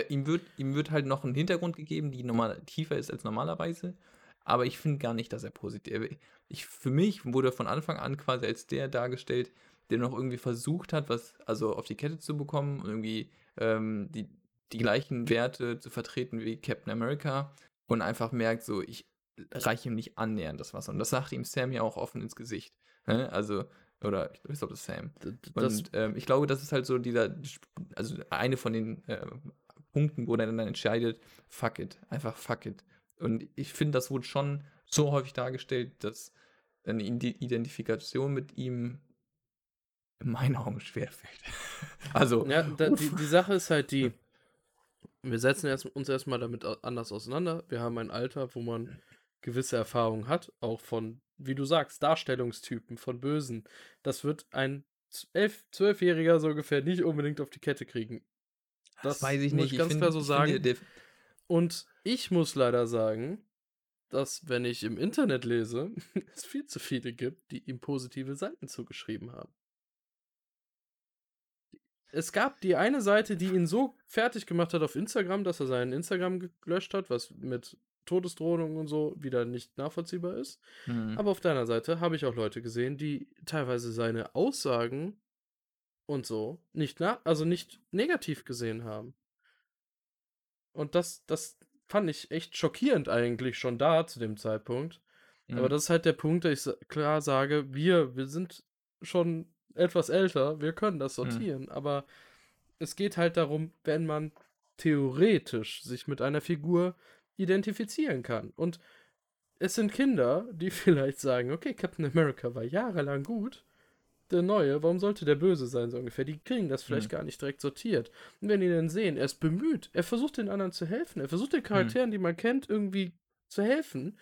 Ihm, wird, ihm wird halt noch ein Hintergrund gegeben, die normal, tiefer ist als normalerweise, aber ich finde gar nicht, dass er positiv ich Für mich wurde er von Anfang an quasi als der dargestellt, der noch irgendwie versucht hat, was also auf die Kette zu bekommen und irgendwie ähm, die, die gleichen Werte zu vertreten wie Captain America und einfach merkt, so, ich reiche ihm nicht annähernd das Wasser. Und das sagt ihm Sam ja auch offen ins Gesicht. Also, oder ich glaube, das ist Sam. das, Und ähm, ich glaube, das ist halt so dieser, also eine von den äh, Punkten, wo er dann entscheidet, fuck it, einfach fuck it. Und ich finde, das wurde schon so häufig dargestellt, dass eine Ide- Identifikation mit ihm in meinen Augen schwerfällt. also, Ja, da, die, die Sache ist halt die, wir setzen erst, uns erstmal damit anders auseinander. Wir haben ein Alter, wo man gewisse Erfahrungen hat, auch von, wie du sagst, Darstellungstypen von Bösen. Das wird ein elf, zwölfjähriger so ungefähr nicht unbedingt auf die Kette kriegen. das weiß ich muss nicht. ich ganz find- klar so sagen. finde, der- Und ich muss leider sagen, dass, wenn ich im Internet lese, es viel zu viele gibt, die ihm positive Seiten zugeschrieben haben. Es gab die eine Seite, die ihn so fertig gemacht hat auf Instagram, dass er seinen Instagram gelöscht hat, was mit Todesdrohungen und so wieder nicht nachvollziehbar ist. Hm. Aber auf deiner Seite habe ich auch Leute gesehen, die teilweise seine Aussagen und so nicht nach, also nicht negativ gesehen haben. Und das, das fand ich echt schockierend eigentlich schon da zu dem Zeitpunkt. Aber Hm. das ist halt der Punkt, dass ich klar sage, wir, wir sind schon etwas älter, wir können das Hm. sortieren. Aber es geht halt darum, wenn man theoretisch sich mit einer Figur identifizieren kann. Und es sind Kinder, die vielleicht sagen, okay, Captain America war jahrelang gut, der Neue, warum sollte der Böse sein, so ungefähr? Die kriegen das vielleicht mhm. gar nicht direkt sortiert. Und wenn die dann sehen, er ist bemüht, er versucht den anderen zu helfen, er versucht den Charakteren, mhm. die man kennt, irgendwie zu helfen.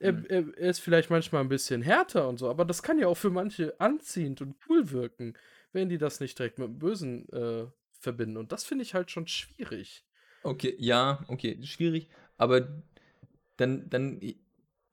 Er, mhm. er, er, ist vielleicht manchmal ein bisschen härter und so, aber das kann ja auch für manche anziehend und cool wirken, wenn die das nicht direkt mit dem Bösen äh, verbinden. Und das finde ich halt schon schwierig. Okay, ja, okay, schwierig, aber dann, dann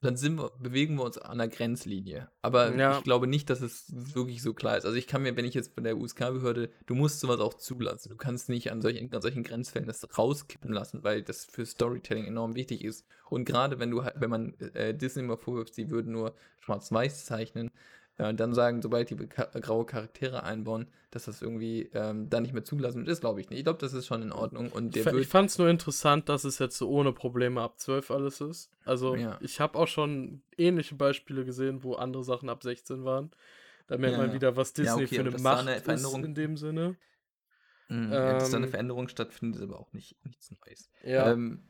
dann sind wir, bewegen wir uns an der Grenzlinie. Aber ja. ich glaube nicht, dass es wirklich so klar ist. Also ich kann mir, wenn ich jetzt von der USK-Behörde, du musst sowas auch zulassen. Du kannst nicht an solchen, an solchen Grenzfällen das rauskippen lassen, weil das für Storytelling enorm wichtig ist. Und gerade wenn du halt, wenn man äh, Disney mal vorwirft, sie würden nur schwarz-weiß zeichnen, äh, dann sagen, sobald die graue Charaktere einbauen, dass das irgendwie ähm, da nicht mehr zugelassen wird, ist, glaube ich nicht. Ich glaube, das ist schon in Ordnung. Und der ich fand es nur interessant, dass es jetzt so ohne Probleme ab 12 alles ist. Also ja. ich habe auch schon ähnliche Beispiele gesehen, wo andere Sachen ab 16 waren. Da merkt ja, man wieder, was Disney ja, okay, für eine Macht eine ist in dem Sinne. Mhm, ähm, dass da eine Veränderung stattfindet, ist aber auch nicht, nichts Neues. Ja. Ähm,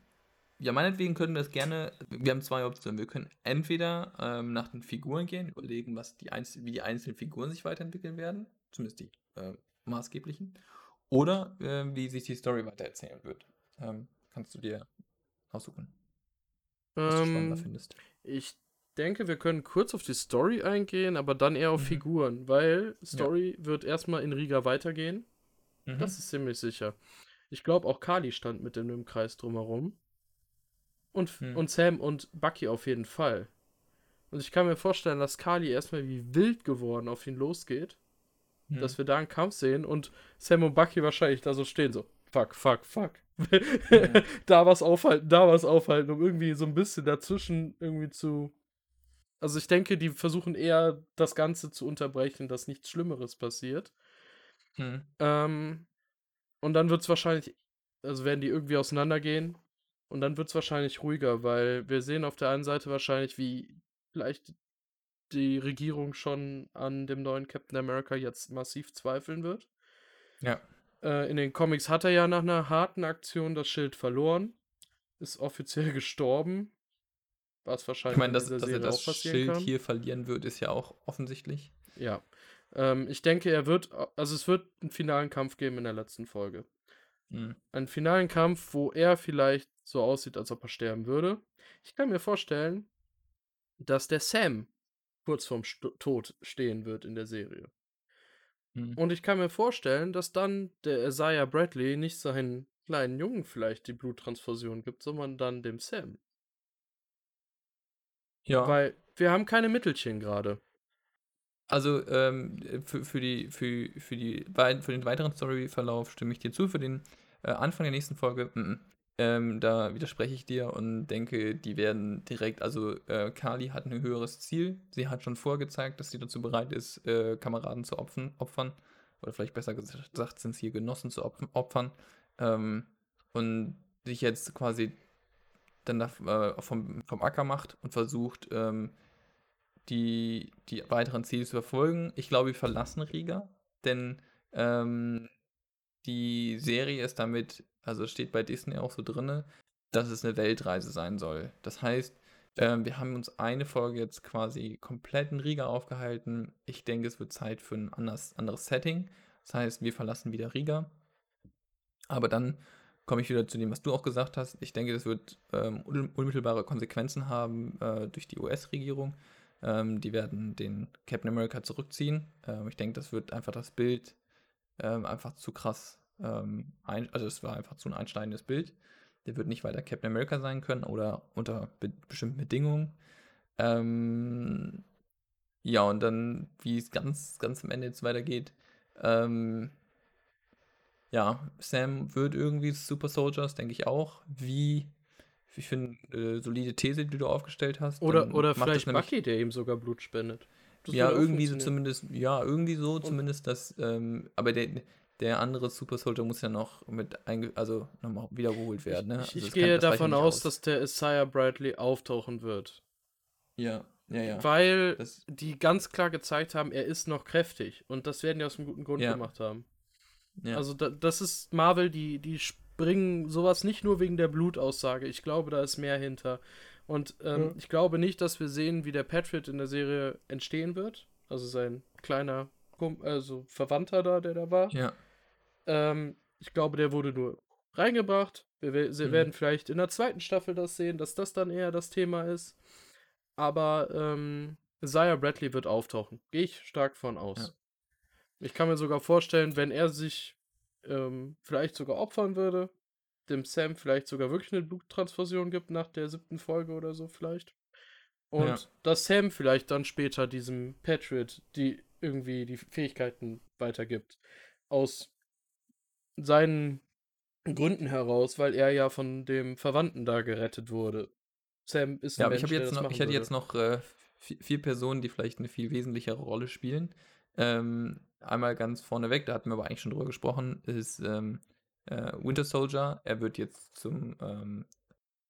ja, meinetwegen können wir das gerne. Wir haben zwei Optionen. Wir können entweder ähm, nach den Figuren gehen, überlegen, was die wie die einzelnen Figuren sich weiterentwickeln werden, zumindest die äh, maßgeblichen, oder äh, wie sich die Story weitererzählen wird. Ähm, kannst du dir aussuchen, was du spannender ähm, findest. Ich denke, wir können kurz auf die Story eingehen, aber dann eher auf mhm. Figuren, weil Story ja. wird erstmal in Riga weitergehen. Mhm. Das ist ziemlich sicher. Ich glaube, auch Kali stand mit in dem Kreis drumherum. Und, hm. und Sam und Bucky auf jeden Fall. Und ich kann mir vorstellen, dass Kali erstmal wie wild geworden auf ihn losgeht. Hm. Dass wir da einen Kampf sehen und Sam und Bucky wahrscheinlich da so stehen, so fuck, fuck, fuck. Ja. da was aufhalten, da was aufhalten, um irgendwie so ein bisschen dazwischen irgendwie zu. Also ich denke, die versuchen eher das Ganze zu unterbrechen, dass nichts Schlimmeres passiert. Hm. Ähm, und dann wird es wahrscheinlich, also werden die irgendwie auseinandergehen und dann wird es wahrscheinlich ruhiger, weil wir sehen auf der einen Seite wahrscheinlich, wie vielleicht die Regierung schon an dem neuen Captain America jetzt massiv zweifeln wird. Ja. Äh, in den Comics hat er ja nach einer harten Aktion das Schild verloren, ist offiziell gestorben. Was wahrscheinlich ich meine, dass, dass er das Schild kann. hier verlieren wird, ist ja auch offensichtlich. Ja. Ähm, ich denke, er wird, also es wird einen finalen Kampf geben in der letzten Folge. Mhm. Einen finalen Kampf, wo er vielleicht so aussieht, als ob er sterben würde. Ich kann mir vorstellen, dass der Sam kurz vorm St Tod stehen wird in der Serie. Mhm. Und ich kann mir vorstellen, dass dann der Isaiah Bradley nicht seinen kleinen Jungen vielleicht die Bluttransfusion gibt, sondern dann dem Sam. Ja. Weil wir haben keine Mittelchen gerade. Also ähm, für, für, die, für, für, die, für den weiteren Storyverlauf stimme ich dir zu. Für den äh, Anfang der nächsten Folge, m -m. Ähm, da widerspreche ich dir und denke, die werden direkt, also äh, Kali hat ein höheres Ziel. Sie hat schon vorgezeigt, dass sie dazu bereit ist, äh, Kameraden zu opfern, opfern. Oder vielleicht besser gesagt, sind es hier Genossen zu opfern. Ähm, und sich jetzt quasi dann da, äh, vom, vom Acker macht und versucht, ähm, die, die weiteren Ziele zu verfolgen. Ich glaube, wir verlassen Riga, denn ähm, die Serie ist damit, also steht bei Disney auch so drin, dass es eine Weltreise sein soll. Das heißt, ähm, wir haben uns eine Folge jetzt quasi komplett in Riga aufgehalten. Ich denke, es wird Zeit für ein anderes, anderes Setting. Das heißt, wir verlassen wieder Riga. Aber dann komme ich wieder zu dem, was du auch gesagt hast. Ich denke, das wird ähm, unmittelbare Konsequenzen haben äh, durch die US-Regierung. Ähm, die werden den Captain America zurückziehen. Ähm, ich denke, das wird einfach das Bild ähm, einfach zu krass. Ähm, ein, also es war einfach zu ein einschneidendes Bild. Der wird nicht weiter Captain America sein können oder unter be bestimmten Bedingungen. Ähm, ja, und dann, wie es ganz, ganz am Ende jetzt weitergeht, ähm, ja, Sam wird irgendwie Super Soldiers, denke ich auch. Wie, ich finde, äh, solide These, die du aufgestellt hast. Oder, oder vielleicht Bucky, der ihm sogar Blut spendet. Das ja, irgendwie so zumindest, ja, irgendwie so Und zumindest, dass, ähm, aber der, der andere Super Soldier muss ja noch mit, einge also nochmal wiederholt werden. Ne? Ich, also ich gehe kann, davon aus, aus, dass der Isaiah Bradley auftauchen wird. Ja, ja, ja. Weil das die ganz klar gezeigt haben, er ist noch kräftig. Und das werden die aus einem guten Grund ja. gemacht haben. Ja. Also da, das ist Marvel, die, die bringen sowas nicht nur wegen der Blutaussage. Ich glaube, da ist mehr hinter. Und ähm, ja. ich glaube nicht, dass wir sehen, wie der Patriot in der Serie entstehen wird. Also sein kleiner also Verwandter da, der da war. Ja. Ähm, ich glaube, der wurde nur reingebracht. Wir, wir mhm. werden vielleicht in der zweiten Staffel das sehen, dass das dann eher das Thema ist. Aber ähm, Isaiah Bradley wird auftauchen. Gehe ich stark von aus. Ja. Ich kann mir sogar vorstellen, wenn er sich ähm, vielleicht sogar opfern würde, dem Sam vielleicht sogar wirklich eine Bluttransfusion gibt nach der siebten Folge oder so vielleicht. Und ja. dass Sam vielleicht dann später diesem Patriot die irgendwie die Fähigkeiten weitergibt. Aus seinen Gründen heraus, weil er ja von dem Verwandten da gerettet wurde. Sam ist ein Ja, aber Mensch, ich, jetzt noch, ich hätte jetzt noch äh, vier Personen, die vielleicht eine viel wesentlichere Rolle spielen. Ähm, einmal ganz vorneweg, da hatten wir aber eigentlich schon drüber gesprochen, ist ähm, äh, Winter Soldier. Er wird jetzt zum ähm,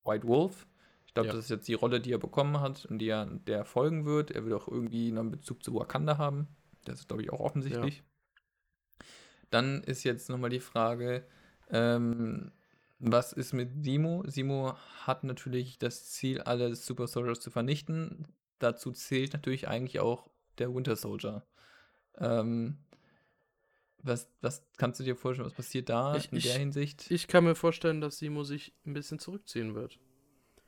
White Wolf. Ich glaube, ja. das ist jetzt die Rolle, die er bekommen hat und die er der folgen wird. Er wird auch irgendwie einen Bezug zu Wakanda haben. Das ist, glaube ich, auch offensichtlich. Ja. Dann ist jetzt nochmal die Frage, ähm, was ist mit Simo? Simo hat natürlich das Ziel, alle Super Soldiers zu vernichten. Dazu zählt natürlich eigentlich auch der Winter Soldier. Ähm, was, was kannst du dir vorstellen, was passiert da ich, in ich, der Hinsicht? Ich kann mir vorstellen, dass Simo sich ein bisschen zurückziehen wird.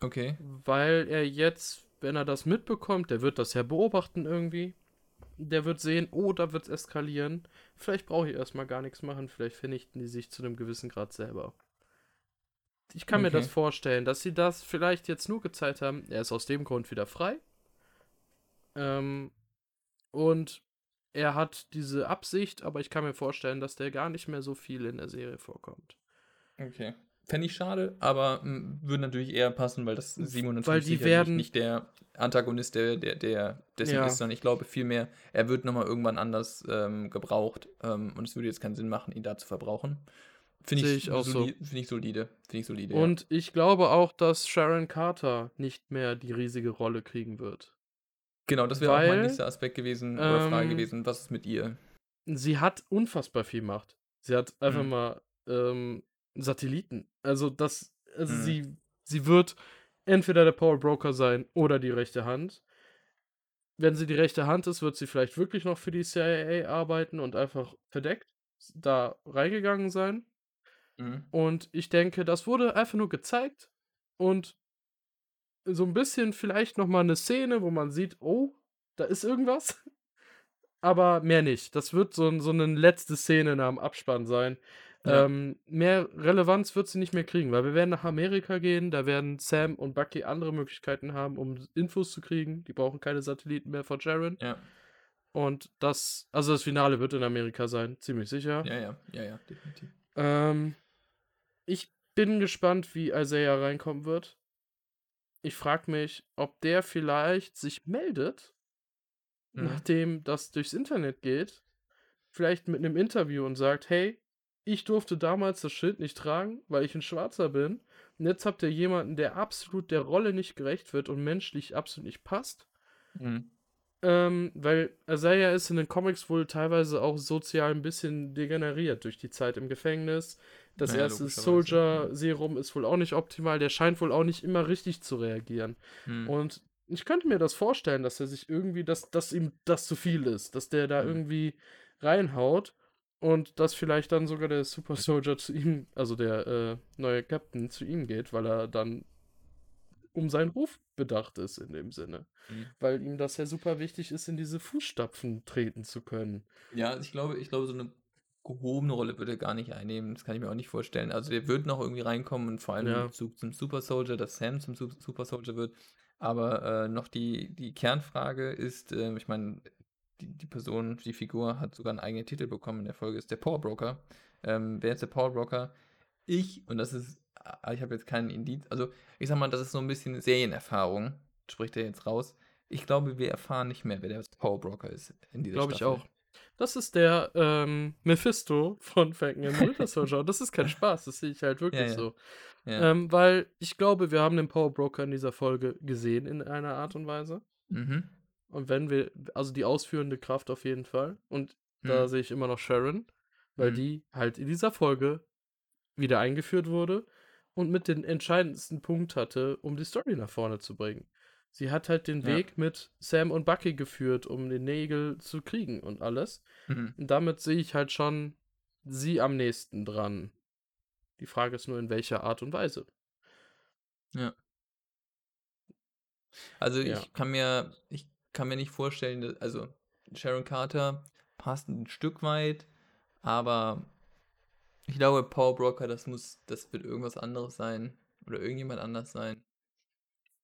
Okay. Weil er jetzt, wenn er das mitbekommt, der wird das ja beobachten irgendwie. Der wird sehen, oh, da wird es eskalieren. Vielleicht brauche ich erstmal gar nichts machen. Vielleicht vernichten die sich zu einem gewissen Grad selber. Ich kann okay. mir das vorstellen, dass sie das vielleicht jetzt nur gezeigt haben. Er ist aus dem Grund wieder frei. Ähm, und er hat diese Absicht, aber ich kann mir vorstellen, dass der gar nicht mehr so viel in der Serie vorkommt. Okay. Fände ich schade, aber m, würde natürlich eher passen, weil das Simon natürlich weil die werden nicht der Antagonist der, der, der dessen ja. ist, sondern ich glaube vielmehr, er wird nochmal irgendwann anders ähm, gebraucht ähm, und es würde jetzt keinen Sinn machen, ihn da zu verbrauchen. Finde ich, ich, auch so. Finde ich solide. Finde ich solide. Und ja. ich glaube auch, dass Sharon Carter nicht mehr die riesige Rolle kriegen wird. Genau, das wäre auch mein nächster Aspekt gewesen, oder Frage ähm, gewesen. Was ist mit ihr? Sie hat unfassbar viel Macht. Sie hat einfach mhm. mal ähm, Satelliten. Also das, also mhm. sie, sie wird entweder der Power Broker sein oder die rechte Hand. Wenn sie die rechte Hand ist, wird sie vielleicht wirklich noch für die CIA arbeiten und einfach verdeckt da reingegangen sein. Mhm. Und ich denke, das wurde einfach nur gezeigt und so ein bisschen vielleicht noch mal eine Szene, wo man sieht, oh, da ist irgendwas. Aber mehr nicht. Das wird so, so eine letzte Szene nach dem Abspann sein. Ja. Ähm, mehr Relevanz wird sie nicht mehr kriegen, weil wir werden nach Amerika gehen, da werden Sam und Bucky andere Möglichkeiten haben, um Infos zu kriegen. Die brauchen keine Satelliten mehr von Sharon. Ja. Und das, also das Finale wird in Amerika sein, ziemlich sicher. Ja, ja, ja, ja, definitiv. Ähm, ich bin gespannt, wie Isaiah reinkommen wird. Ich frage mich, ob der vielleicht sich meldet, mhm. nachdem das durchs Internet geht. Vielleicht mit einem Interview und sagt, hey, ich durfte damals das Schild nicht tragen, weil ich ein Schwarzer bin. Und jetzt habt ihr jemanden, der absolut der Rolle nicht gerecht wird und menschlich absolut nicht passt. Mhm. Ähm, weil Isaiah ist in den Comics wohl teilweise auch sozial ein bisschen degeneriert durch die Zeit im Gefängnis. Das naja, erste Soldier-Serum ist wohl auch nicht optimal. Der scheint wohl auch nicht immer richtig zu reagieren. Mhm. Und ich könnte mir das vorstellen, dass er sich irgendwie, dass, dass ihm das zu viel ist, dass der da mhm. irgendwie reinhaut. Und dass vielleicht dann sogar der Super Soldier zu ihm, also der äh, neue Captain zu ihm geht, weil er dann um seinen Ruf bedacht ist in dem Sinne. Mhm. Weil ihm das ja super wichtig ist, in diese Fußstapfen treten zu können. Ja, ich glaube, ich glaube, so eine gehobene Rolle würde er gar nicht einnehmen. Das kann ich mir auch nicht vorstellen. Also der wird noch irgendwie reinkommen und vor allem ja. zum, zum Super Soldier, dass Sam zum Super Soldier wird. Aber äh, noch die, die Kernfrage ist, äh, ich meine, die, die Person, die Figur hat sogar einen eigenen Titel bekommen in der Folge, ist der Power Broker. Ähm, wer ist der Power Broker? Ich, und das ist, ah, ich habe jetzt keinen Indiz, also ich sag mal, das ist so ein bisschen Serienerfahrung, spricht er jetzt raus. Ich glaube, wir erfahren nicht mehr, wer der Power Broker ist in dieser Glaube ich auch. Das ist der ähm, Mephisto von Falcon and Winter Soldier. das ist kein Spaß, das sehe ich halt wirklich ja, ja. so. Ja. Ähm, weil ich glaube, wir haben den Power Broker in dieser Folge gesehen in einer Art und Weise. Mhm. Und wenn wir, also die ausführende Kraft auf jeden Fall. Und hm. da sehe ich immer noch Sharon, weil hm. die halt in dieser Folge wieder eingeführt wurde und mit den entscheidendsten Punkt hatte, um die Story nach vorne zu bringen. Sie hat halt den Ja. Weg mit Sam und Bucky geführt, um den Nägel zu kriegen und alles. Mhm. Und damit sehe ich halt schon sie am nächsten dran. Die Frage ist nur, in welcher Art und Weise. Ja. Also Ja. ich kann mir, ich kann mir nicht vorstellen, dass, also Sharon Carter passt ein Stück weit, aber ich glaube, Power Broker, das muss, das wird irgendwas anderes sein. Oder irgendjemand anders sein.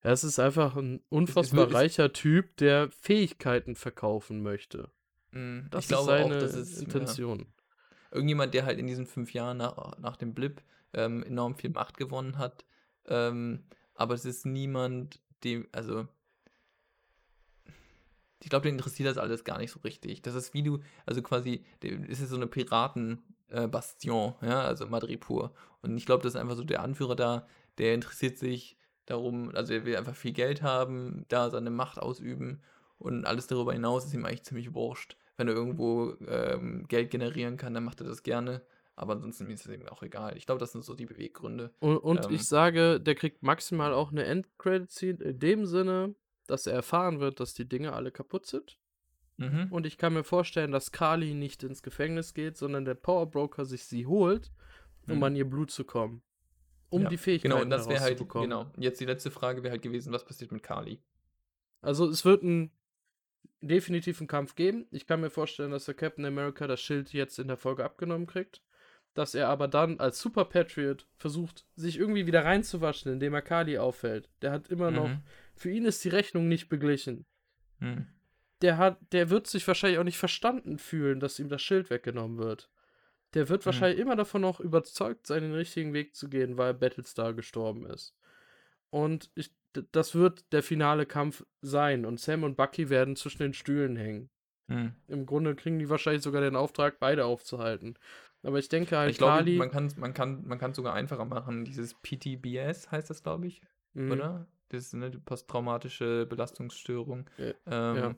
Ja, es ist einfach ein unfassbar es- reicher Typ, der Fähigkeiten verkaufen möchte. Mm, Das ist seine auch, dass es ja, Intention. irgendjemand, der halt in diesen fünf Jahren nach, nach dem Blip ähm, enorm viel Macht gewonnen hat. Ähm, aber es ist niemand, dem, also ich glaube, den interessiert das alles gar nicht so richtig. Das ist wie du, also quasi, es ist so eine Piraten-Bastion, ja, also Madripur. Und ich glaube, das ist einfach so der Anführer da, der interessiert sich darum, also er will einfach viel Geld haben, da seine Macht ausüben und alles darüber hinaus ist ihm eigentlich ziemlich wurscht. Wenn er irgendwo ähm, Geld generieren kann, dann macht er das gerne. Aber ansonsten ist es ihm auch egal. Ich glaube, das sind so die Beweggründe. Und, und Ähm. ich sage, der kriegt maximal auch eine Endcredit-Scene in dem Sinne, dass er erfahren wird, dass die Dinge alle kaputt sind. Mhm. Und ich kann mir vorstellen, dass Kali nicht ins Gefängnis geht, sondern der Power Broker sich sie holt, um Mhm. an ihr Blut zu kommen. Um Ja, die Fähigkeiten Genau, und das wäre halt, genau. Jetzt die letzte Frage wäre halt gewesen, was passiert mit Kali? Also es wird einen definitiven Kampf geben. Ich kann mir vorstellen, dass der Captain America das Schild jetzt in der Folge abgenommen kriegt. Dass er aber dann als Super Patriot versucht, sich irgendwie wieder reinzuwaschen, indem er Kali auffällt. Der hat immer noch. Mhm. Für ihn ist die Rechnung nicht beglichen. Mhm. Der hat, der wird sich wahrscheinlich auch nicht verstanden fühlen, dass ihm das Schild weggenommen wird. Der wird Mhm. wahrscheinlich immer davon noch überzeugt sein, den richtigen Weg zu gehen, weil Battlestar gestorben ist. Und ich, das wird der finale Kampf sein. Und Sam und Bucky werden zwischen den Stühlen hängen. Mhm. Im Grunde kriegen die wahrscheinlich sogar den Auftrag, beide aufzuhalten. Aber ich denke halt, Ich glaube, Kali. man kann es man kann, man kann sogar einfacher machen. Dieses PTBS heißt das, glaube ich, Mhm. oder? Das ist eine posttraumatische Belastungsstörung. Ja, Ähm, ja.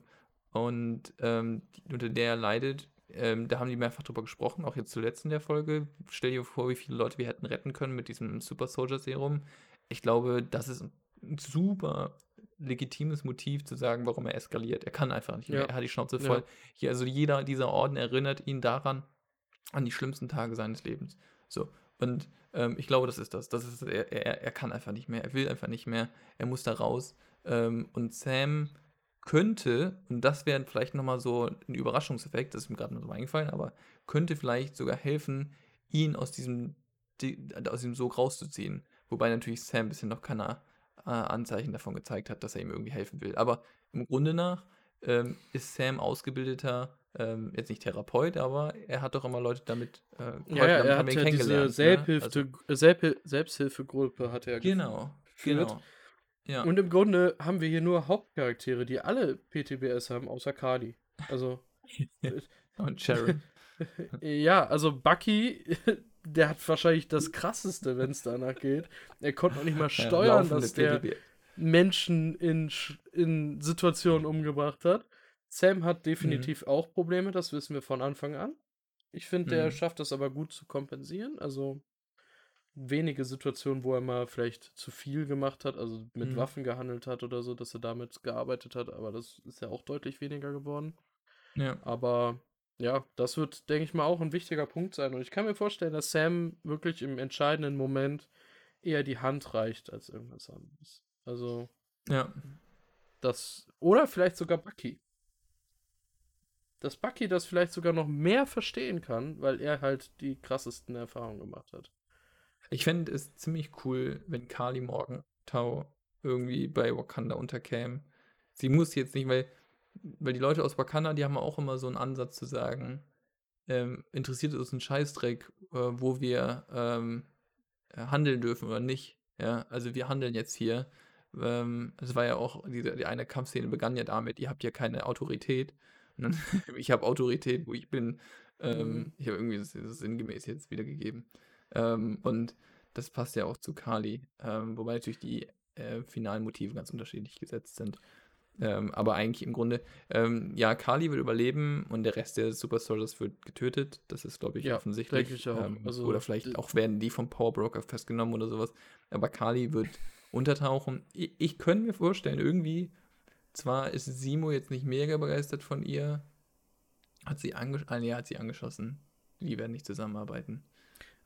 Und ähm, unter der er leidet, ähm, da haben die mehrfach drüber gesprochen, auch jetzt zuletzt in der Folge. Stell dir vor, wie viele Leute wir hätten retten können mit diesem Super Soldier Serum. Ich glaube, das ist ein super legitimes Motiv zu sagen, warum er eskaliert. Er kann einfach nicht mehr. Ja. Er hat die Schnauze Ja. voll. Hier, also jeder dieser Orden erinnert ihn daran, an die schlimmsten Tage seines Lebens. So. Und ähm, ich glaube, das ist das. das ist, er, er, er kann einfach nicht mehr. Er will einfach nicht mehr. Er muss da raus. Ähm, und Sam könnte, und das wäre vielleicht nochmal so ein Überraschungseffekt, das ist mir gerade nur so eingefallen, aber könnte vielleicht sogar helfen, ihn aus diesem, die, aus diesem Sog rauszuziehen. Wobei natürlich Sam bisher noch keine äh, Anzeichen davon gezeigt hat, dass er ihm irgendwie helfen will. Aber im Grunde nach ähm, ist Sam ausgebildeter, ähm, jetzt nicht Therapeut, aber er hat doch immer Leute damit äh, Ja, ja, damit er hat ja diese kennengelernt, ne? Selbsthilfe, Selbhil Selbsthilfegruppe hat er Genau, geführt. genau. Ja. Und im Grunde haben wir hier nur Hauptcharaktere, die alle PTBS haben, außer Kali. Also, Und Sharon. ja, also Bucky, der hat wahrscheinlich das krasseste, wenn es danach geht. Er konnte noch nicht mal Ja, steuern, laufende dass der PTB. Menschen in, in Situationen umgebracht hat. Sam Mhm. hat definitiv auch Probleme, das wissen wir von Anfang an. Ich finde, der Mhm. schafft das aber gut zu kompensieren. Also wenige Situationen, wo er mal vielleicht zu viel gemacht hat, also mit Mhm. Waffen gehandelt hat oder so, dass er damit gearbeitet hat, aber das ist ja auch deutlich weniger geworden. Ja. Aber ja, das wird, denke ich mal, auch ein wichtiger Punkt sein. Und ich kann mir vorstellen, dass Sam wirklich im entscheidenden Moment eher die Hand reicht als irgendwas anderes. Also, Ja. das. Oder vielleicht sogar Bucky. Dass Bucky das vielleicht sogar noch mehr verstehen kann, weil er halt die krassesten Erfahrungen gemacht hat. Ich fände es ziemlich cool, wenn Kali Morgenthau irgendwie bei Wakanda unterkäme. Sie muss jetzt nicht, weil, weil die Leute aus Wakanda, die haben auch immer so einen Ansatz zu sagen, ähm, interessiert es uns ein Scheißdreck, äh, wo wir ähm, äh, handeln dürfen oder nicht. Ja, also wir handeln jetzt hier. Ähm, es war ja auch, diese, die eine Kampfszene begann ja damit, ihr habt ja keine Autorität. Dann, ich habe Autorität, wo ich bin. Ähm. Ich habe irgendwie das, das sinngemäß jetzt wiedergegeben. Ähm, und das passt ja auch zu Kali. Ähm, wobei natürlich die äh, finalen Motive ganz unterschiedlich gesetzt sind. Ähm, aber eigentlich im Grunde, ähm, ja, Kali wird überleben und der Rest der Super Soldiers wird getötet. Das ist, glaube ich, Ja, offensichtlich. ich auch. Ähm, Also, oder vielleicht auch werden die vom Power Broker festgenommen oder sowas. Aber Kali wird untertauchen. Ich, ich könnte mir vorstellen, irgendwie, zwar ist Simo jetzt nicht mega begeistert von ihr, hat sie, ange ah, nee, hat sie angeschossen. Die werden nicht zusammenarbeiten.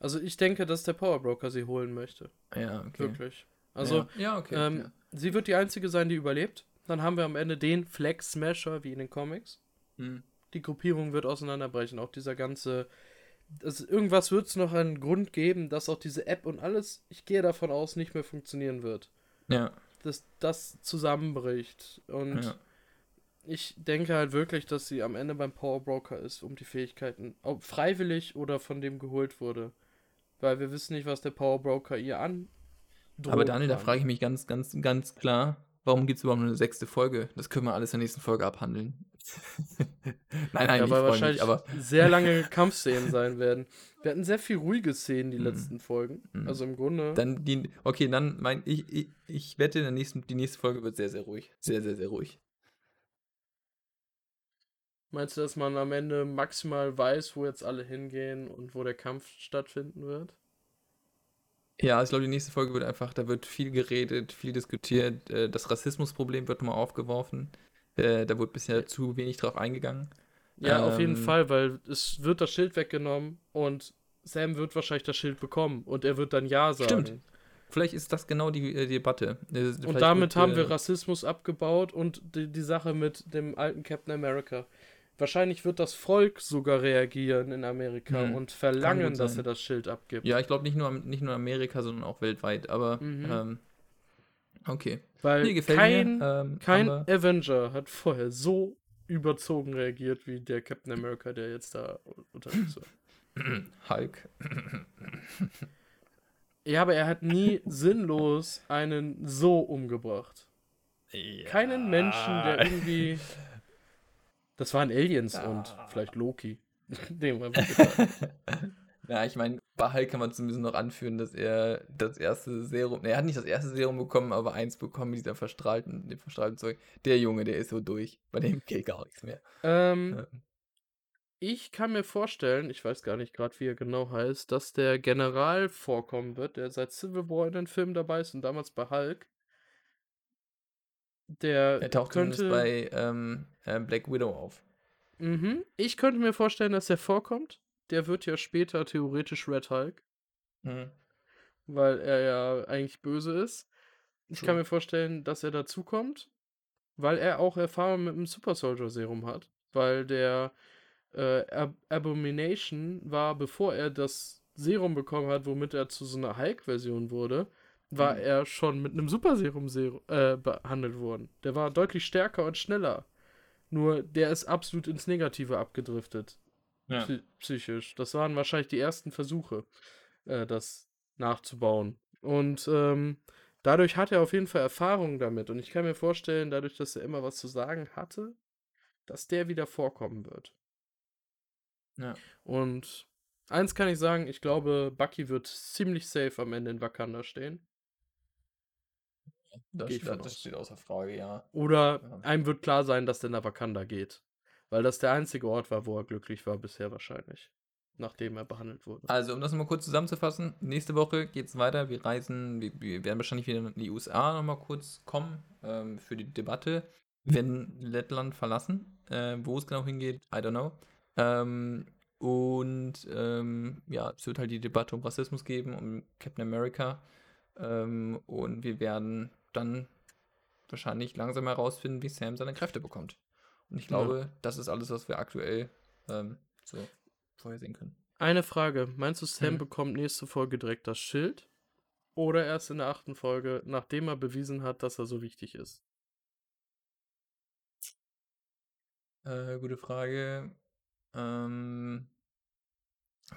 Also ich denke, dass der Power Broker sie holen möchte. Ja, okay. Wirklich. Also ja, ja okay. ähm, ja. sie wird die einzige sein, die überlebt. Dann haben wir am Ende den Flag Smasher wie in den Comics. Hm. Die Gruppierung wird auseinanderbrechen. Auch dieser ganze. Das, irgendwas wird es noch einen Grund geben, dass auch diese App und alles, ich gehe davon aus, nicht mehr funktionieren wird. ja, Dass das zusammenbricht. Und ja. ich denke halt wirklich, dass sie am Ende beim Power Broker ist, um die Fähigkeiten, ob freiwillig oder von dem geholt wurde. Weil wir wissen nicht, was der Power Broker ihr an. Aber Daniel, da frage ich mich ganz, ganz, ganz klar, warum gibt es überhaupt nur eine sechste Folge? Das können wir alles in der nächsten Folge abhandeln. nein, nein, Ja, weil wahrscheinlich mich, aber sehr lange Kampfszenen sein werden. Wir hatten sehr viel ruhige Szenen die Mhm. letzten Folgen. Mhm. Also im Grunde. dann die, okay, dann mein, ich, ich, ich wette, in der nächsten, die nächste Folge wird sehr, sehr ruhig. Sehr, sehr, sehr ruhig. Meinst du, dass man am Ende maximal weiß, wo jetzt alle hingehen und wo der Kampf stattfinden wird? Ja, ich glaube, die nächste Folge wird einfach, da wird viel geredet, viel diskutiert. äh, Das Rassismusproblem wird nochmal aufgeworfen. Äh, Da wurde bisher zu wenig drauf eingegangen. Ja, auf jeden Ähm, Fall, weil es wird das Schild weggenommen und Sam wird wahrscheinlich das Schild bekommen und er wird dann Ja sagen. Stimmt. Vielleicht ist das genau die, äh, Debatte. Äh, Und vielleicht damit wird, haben wir Rassismus abgebaut und die, die Sache mit dem alten Captain America. Wahrscheinlich wird das Volk sogar reagieren in Amerika Hm, und verlangen, dass er das Schild abgibt. Ja, ich glaube nicht nur, nicht nur in Amerika, sondern auch weltweit. Aber Mhm. ähm, okay. Weil Nee, kein, mir. Ähm, kein Avenger hat vorher so überzogen reagiert wie der Captain America, der jetzt da unterwegs war. Hulk. Ja, aber er hat nie sinnlos einen so umgebracht. Keinen Menschen, der irgendwie. Das waren Aliens und vielleicht Loki. Gedacht. Ja, ich meine, bei Hulk kann man zumindest noch anführen, dass er das erste Serum, ne, er hat nicht das erste Serum bekommen, aber eins bekommen mit dieser verstrahlten, dem verstrahlten Zeug. Der Junge, der ist so durch. Bei dem geht gar nichts mehr. ähm, Ähm, ich kann mir vorstellen, ich weiß gar nicht gerade, wie er genau heißt, dass der General vorkommen wird, der seit Civil War in den Filmen dabei ist und damals bei Hulk. Der Er taucht könnte. zumindest bei ähm, äh, Black Widow auf. Mhm. Ich könnte mir vorstellen, dass er vorkommt. Der wird ja später theoretisch Red Hulk, Mhm. weil er ja eigentlich böse ist. Ich kann True. mir vorstellen, dass er dazukommt, weil er auch Erfahrung mit dem Super Soldier Serum hat. Weil der äh, Ab Abomination war, bevor er das Serum bekommen hat, womit er zu so einer Hulk-Version wurde, war Mhm. er schon mit einem Super Serum Serum äh, behandelt worden. Der war deutlich stärker und schneller. Nur der ist absolut ins Negative abgedriftet. Ja. psy- psychisch. Das waren wahrscheinlich die ersten Versuche, äh, das nachzubauen. Und ähm, dadurch hat er auf jeden Fall Erfahrung damit. Und ich kann mir vorstellen, dadurch, dass er immer was zu sagen hatte, dass der wieder vorkommen wird. Ja. Und eins kann ich sagen, ich glaube, Bucky wird ziemlich safe am Ende in Wakanda stehen. Das, ich das, steht außer Frage, ja. Oder Ja. einem wird klar sein, dass der nach Wakanda geht. Weil das der einzige Ort war, wo er glücklich war bisher wahrscheinlich. Nachdem er behandelt wurde. Also, um das nochmal kurz zusammenzufassen, nächste Woche geht es weiter. Wir reisen, wir, wir werden wahrscheinlich wieder in die USA nochmal kurz kommen ähm, für die Debatte. Wir werden Lettland verlassen. Äh, wo es genau hingeht, I don't know. Ähm, und ähm, ja, es wird halt die Debatte um Rassismus geben, um Captain America. Ähm, und wir werden dann wahrscheinlich langsam herausfinden, wie Sam seine Kräfte bekommt. Und ich Ja. glaube, das ist alles, was wir aktuell ähm, so vorhersehen können. Eine Frage. Meinst du, Sam Mhm. bekommt nächste Folge direkt das Schild? Oder erst in der achten Folge, nachdem er bewiesen hat, dass er so wichtig ist? Äh, gute Frage. Ähm,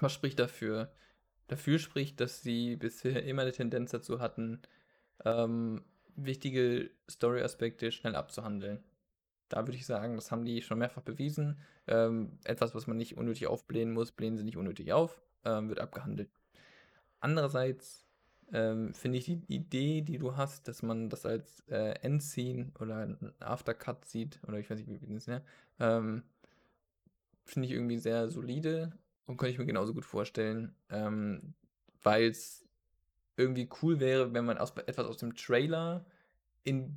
was spricht dafür? Dafür spricht, dass sie bisher immer eine Tendenz dazu hatten, ähm, wichtige Story-Aspekte schnell abzuhandeln. Da würde ich sagen, das haben die schon mehrfach bewiesen. Ähm, etwas, was man nicht unnötig aufblähen muss, blähen sie nicht unnötig auf, ähm, wird abgehandelt. Andererseits ähm, finde ich die Idee, die du hast, dass man das als äh, Endscene oder Aftercut sieht, oder ich weiß nicht, wie das ne? Ähm, finde ich irgendwie sehr solide und könnte ich mir genauso gut vorstellen, ähm, weil es irgendwie cool wäre, wenn man aus, etwas aus dem Trailer in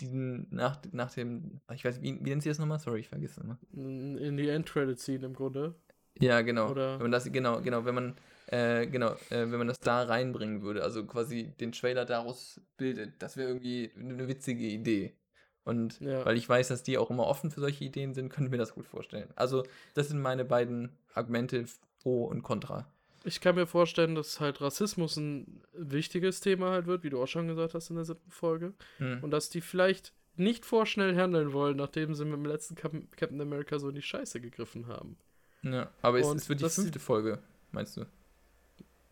diesen, nach, nach dem, ich weiß, wie, wie nennt sie das nochmal? Sorry, ich vergesse es immer. In die End-Credit-Scene im Grunde. Ja, genau. Oder? Wenn man das, genau, genau, wenn man, äh, genau, äh, wenn man das da reinbringen würde, also quasi den Trailer daraus bildet, das wäre irgendwie eine witzige Idee. Und Ja. weil ich weiß, dass die auch immer offen für solche Ideen sind, könnte ich mir das gut vorstellen. Also, das sind meine beiden Argumente pro und contra. Ich kann mir vorstellen, dass halt Rassismus ein wichtiges Thema halt wird, wie du auch schon gesagt hast in der siebten Folge. Hm. Und dass die vielleicht nicht vorschnell handeln wollen, nachdem sie mit dem letzten Cap Captain America so in die Scheiße gegriffen haben. Ja, aber es, es wird die fünfte Folge, meinst du?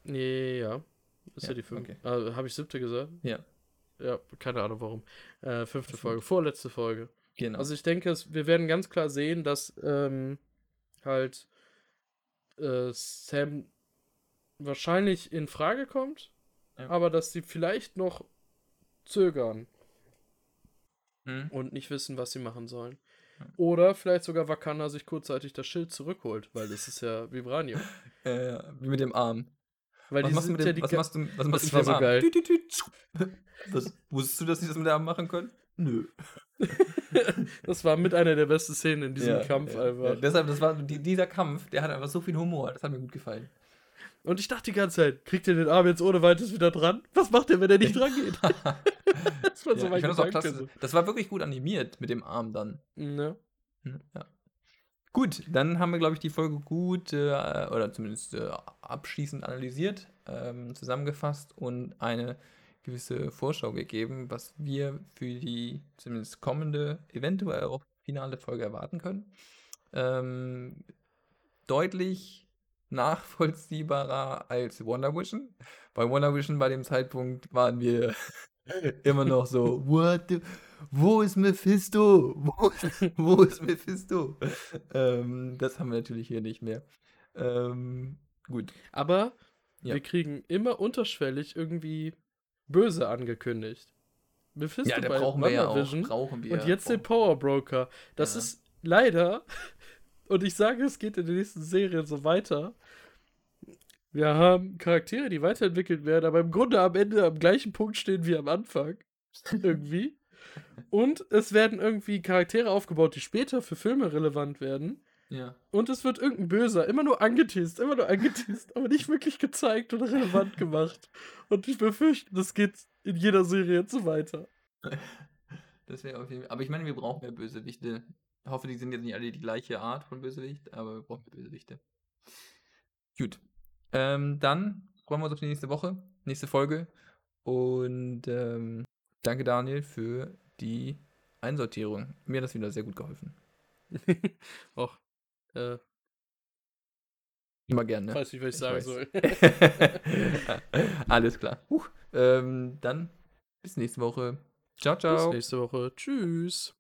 Nee, ja. Ist ja, Ja, die fünfte. okay. Ah, Habe ich siebte gesagt? Ja. Ja, keine Ahnung warum. Äh, fünfte Das Folge, vorletzte Folge. Genau. Also ich denke, es, wir werden ganz klar sehen, dass ähm, halt äh, Sam wahrscheinlich in Frage kommt, Ja. aber dass sie vielleicht noch zögern Hm? und nicht wissen, was sie machen sollen. Ja. Oder vielleicht sogar Wakanda sich kurzzeitig das Schild zurückholt, weil das ist ja Vibranium. Äh, wie mit dem Arm. Weil Was die machst, du mit ja dem, die was machst du, was machst Das du war mit dem so Arm? geil. Was, wusstest du, dass sie das mit dem Arm machen können? Nö. Das war mit einer der besten Szenen in diesem Ja, Kampf ja, einfach. Ja, deshalb, das war, die, dieser Kampf, der hat einfach so viel Humor. Das hat mir gut gefallen. Und ich dachte die ganze Zeit, kriegt ihr den Arm jetzt ohne weiteres wieder dran? Was macht er, wenn er nicht dran geht? Das war ja, so ich mein das auch klasse. Das war wirklich gut animiert mit dem Arm dann. Ja. Hm, Ja. Gut, dann haben wir, glaube ich, die Folge gut äh, oder zumindest äh, abschließend analysiert, ähm, zusammengefasst und eine gewisse Vorschau gegeben, was wir für die zumindest kommende, eventuell auch finale Folge erwarten können. Ähm, deutlich nachvollziehbarer als Wonder Vision. Bei Wonder Vision bei dem Zeitpunkt waren wir immer noch so, what the, wo ist Mephisto? Wo ist, wo ist Mephisto? ähm, das haben wir natürlich hier nicht mehr. Ähm, gut. Aber Ja. wir kriegen immer unterschwellig irgendwie böse angekündigt. Mephisto Ja, bei brauchen wir ja auch. Brauchen wir und jetzt den Power Broker. Das Ja. ist leider, und ich sage, es geht in der nächsten Serie so weiter. Wir haben Charaktere, die weiterentwickelt werden, aber im Grunde am Ende am gleichen Punkt stehen wie am Anfang. irgendwie. Und es werden irgendwie Charaktere aufgebaut, die später für Filme relevant werden. Ja. Und es wird irgendein Böser immer nur angeteased, immer nur angeteased, aber nicht wirklich gezeigt oder relevant gemacht. Und ich befürchte, das geht in jeder Serie jetzt so weiter. Das wäre auf jeden Fall. Aber ich meine, wir brauchen mehr Bösewichte. Ich hoffe, die sind jetzt nicht alle die gleiche Art von Bösewicht, aber wir brauchen Bösewichte. Gut. Ähm, dann freuen wir uns auf die nächste Woche, nächste Folge. Und ähm, danke, Daniel, für die Einsortierung. Mir hat das wieder sehr gut geholfen. Och, äh, Immer gerne. Ne? weiß nicht, was ich, Ich sagen weiß. soll. Alles klar. Huch. Ähm, dann bis nächste Woche. Ciao, ciao. Bis nächste Woche. Tschüss.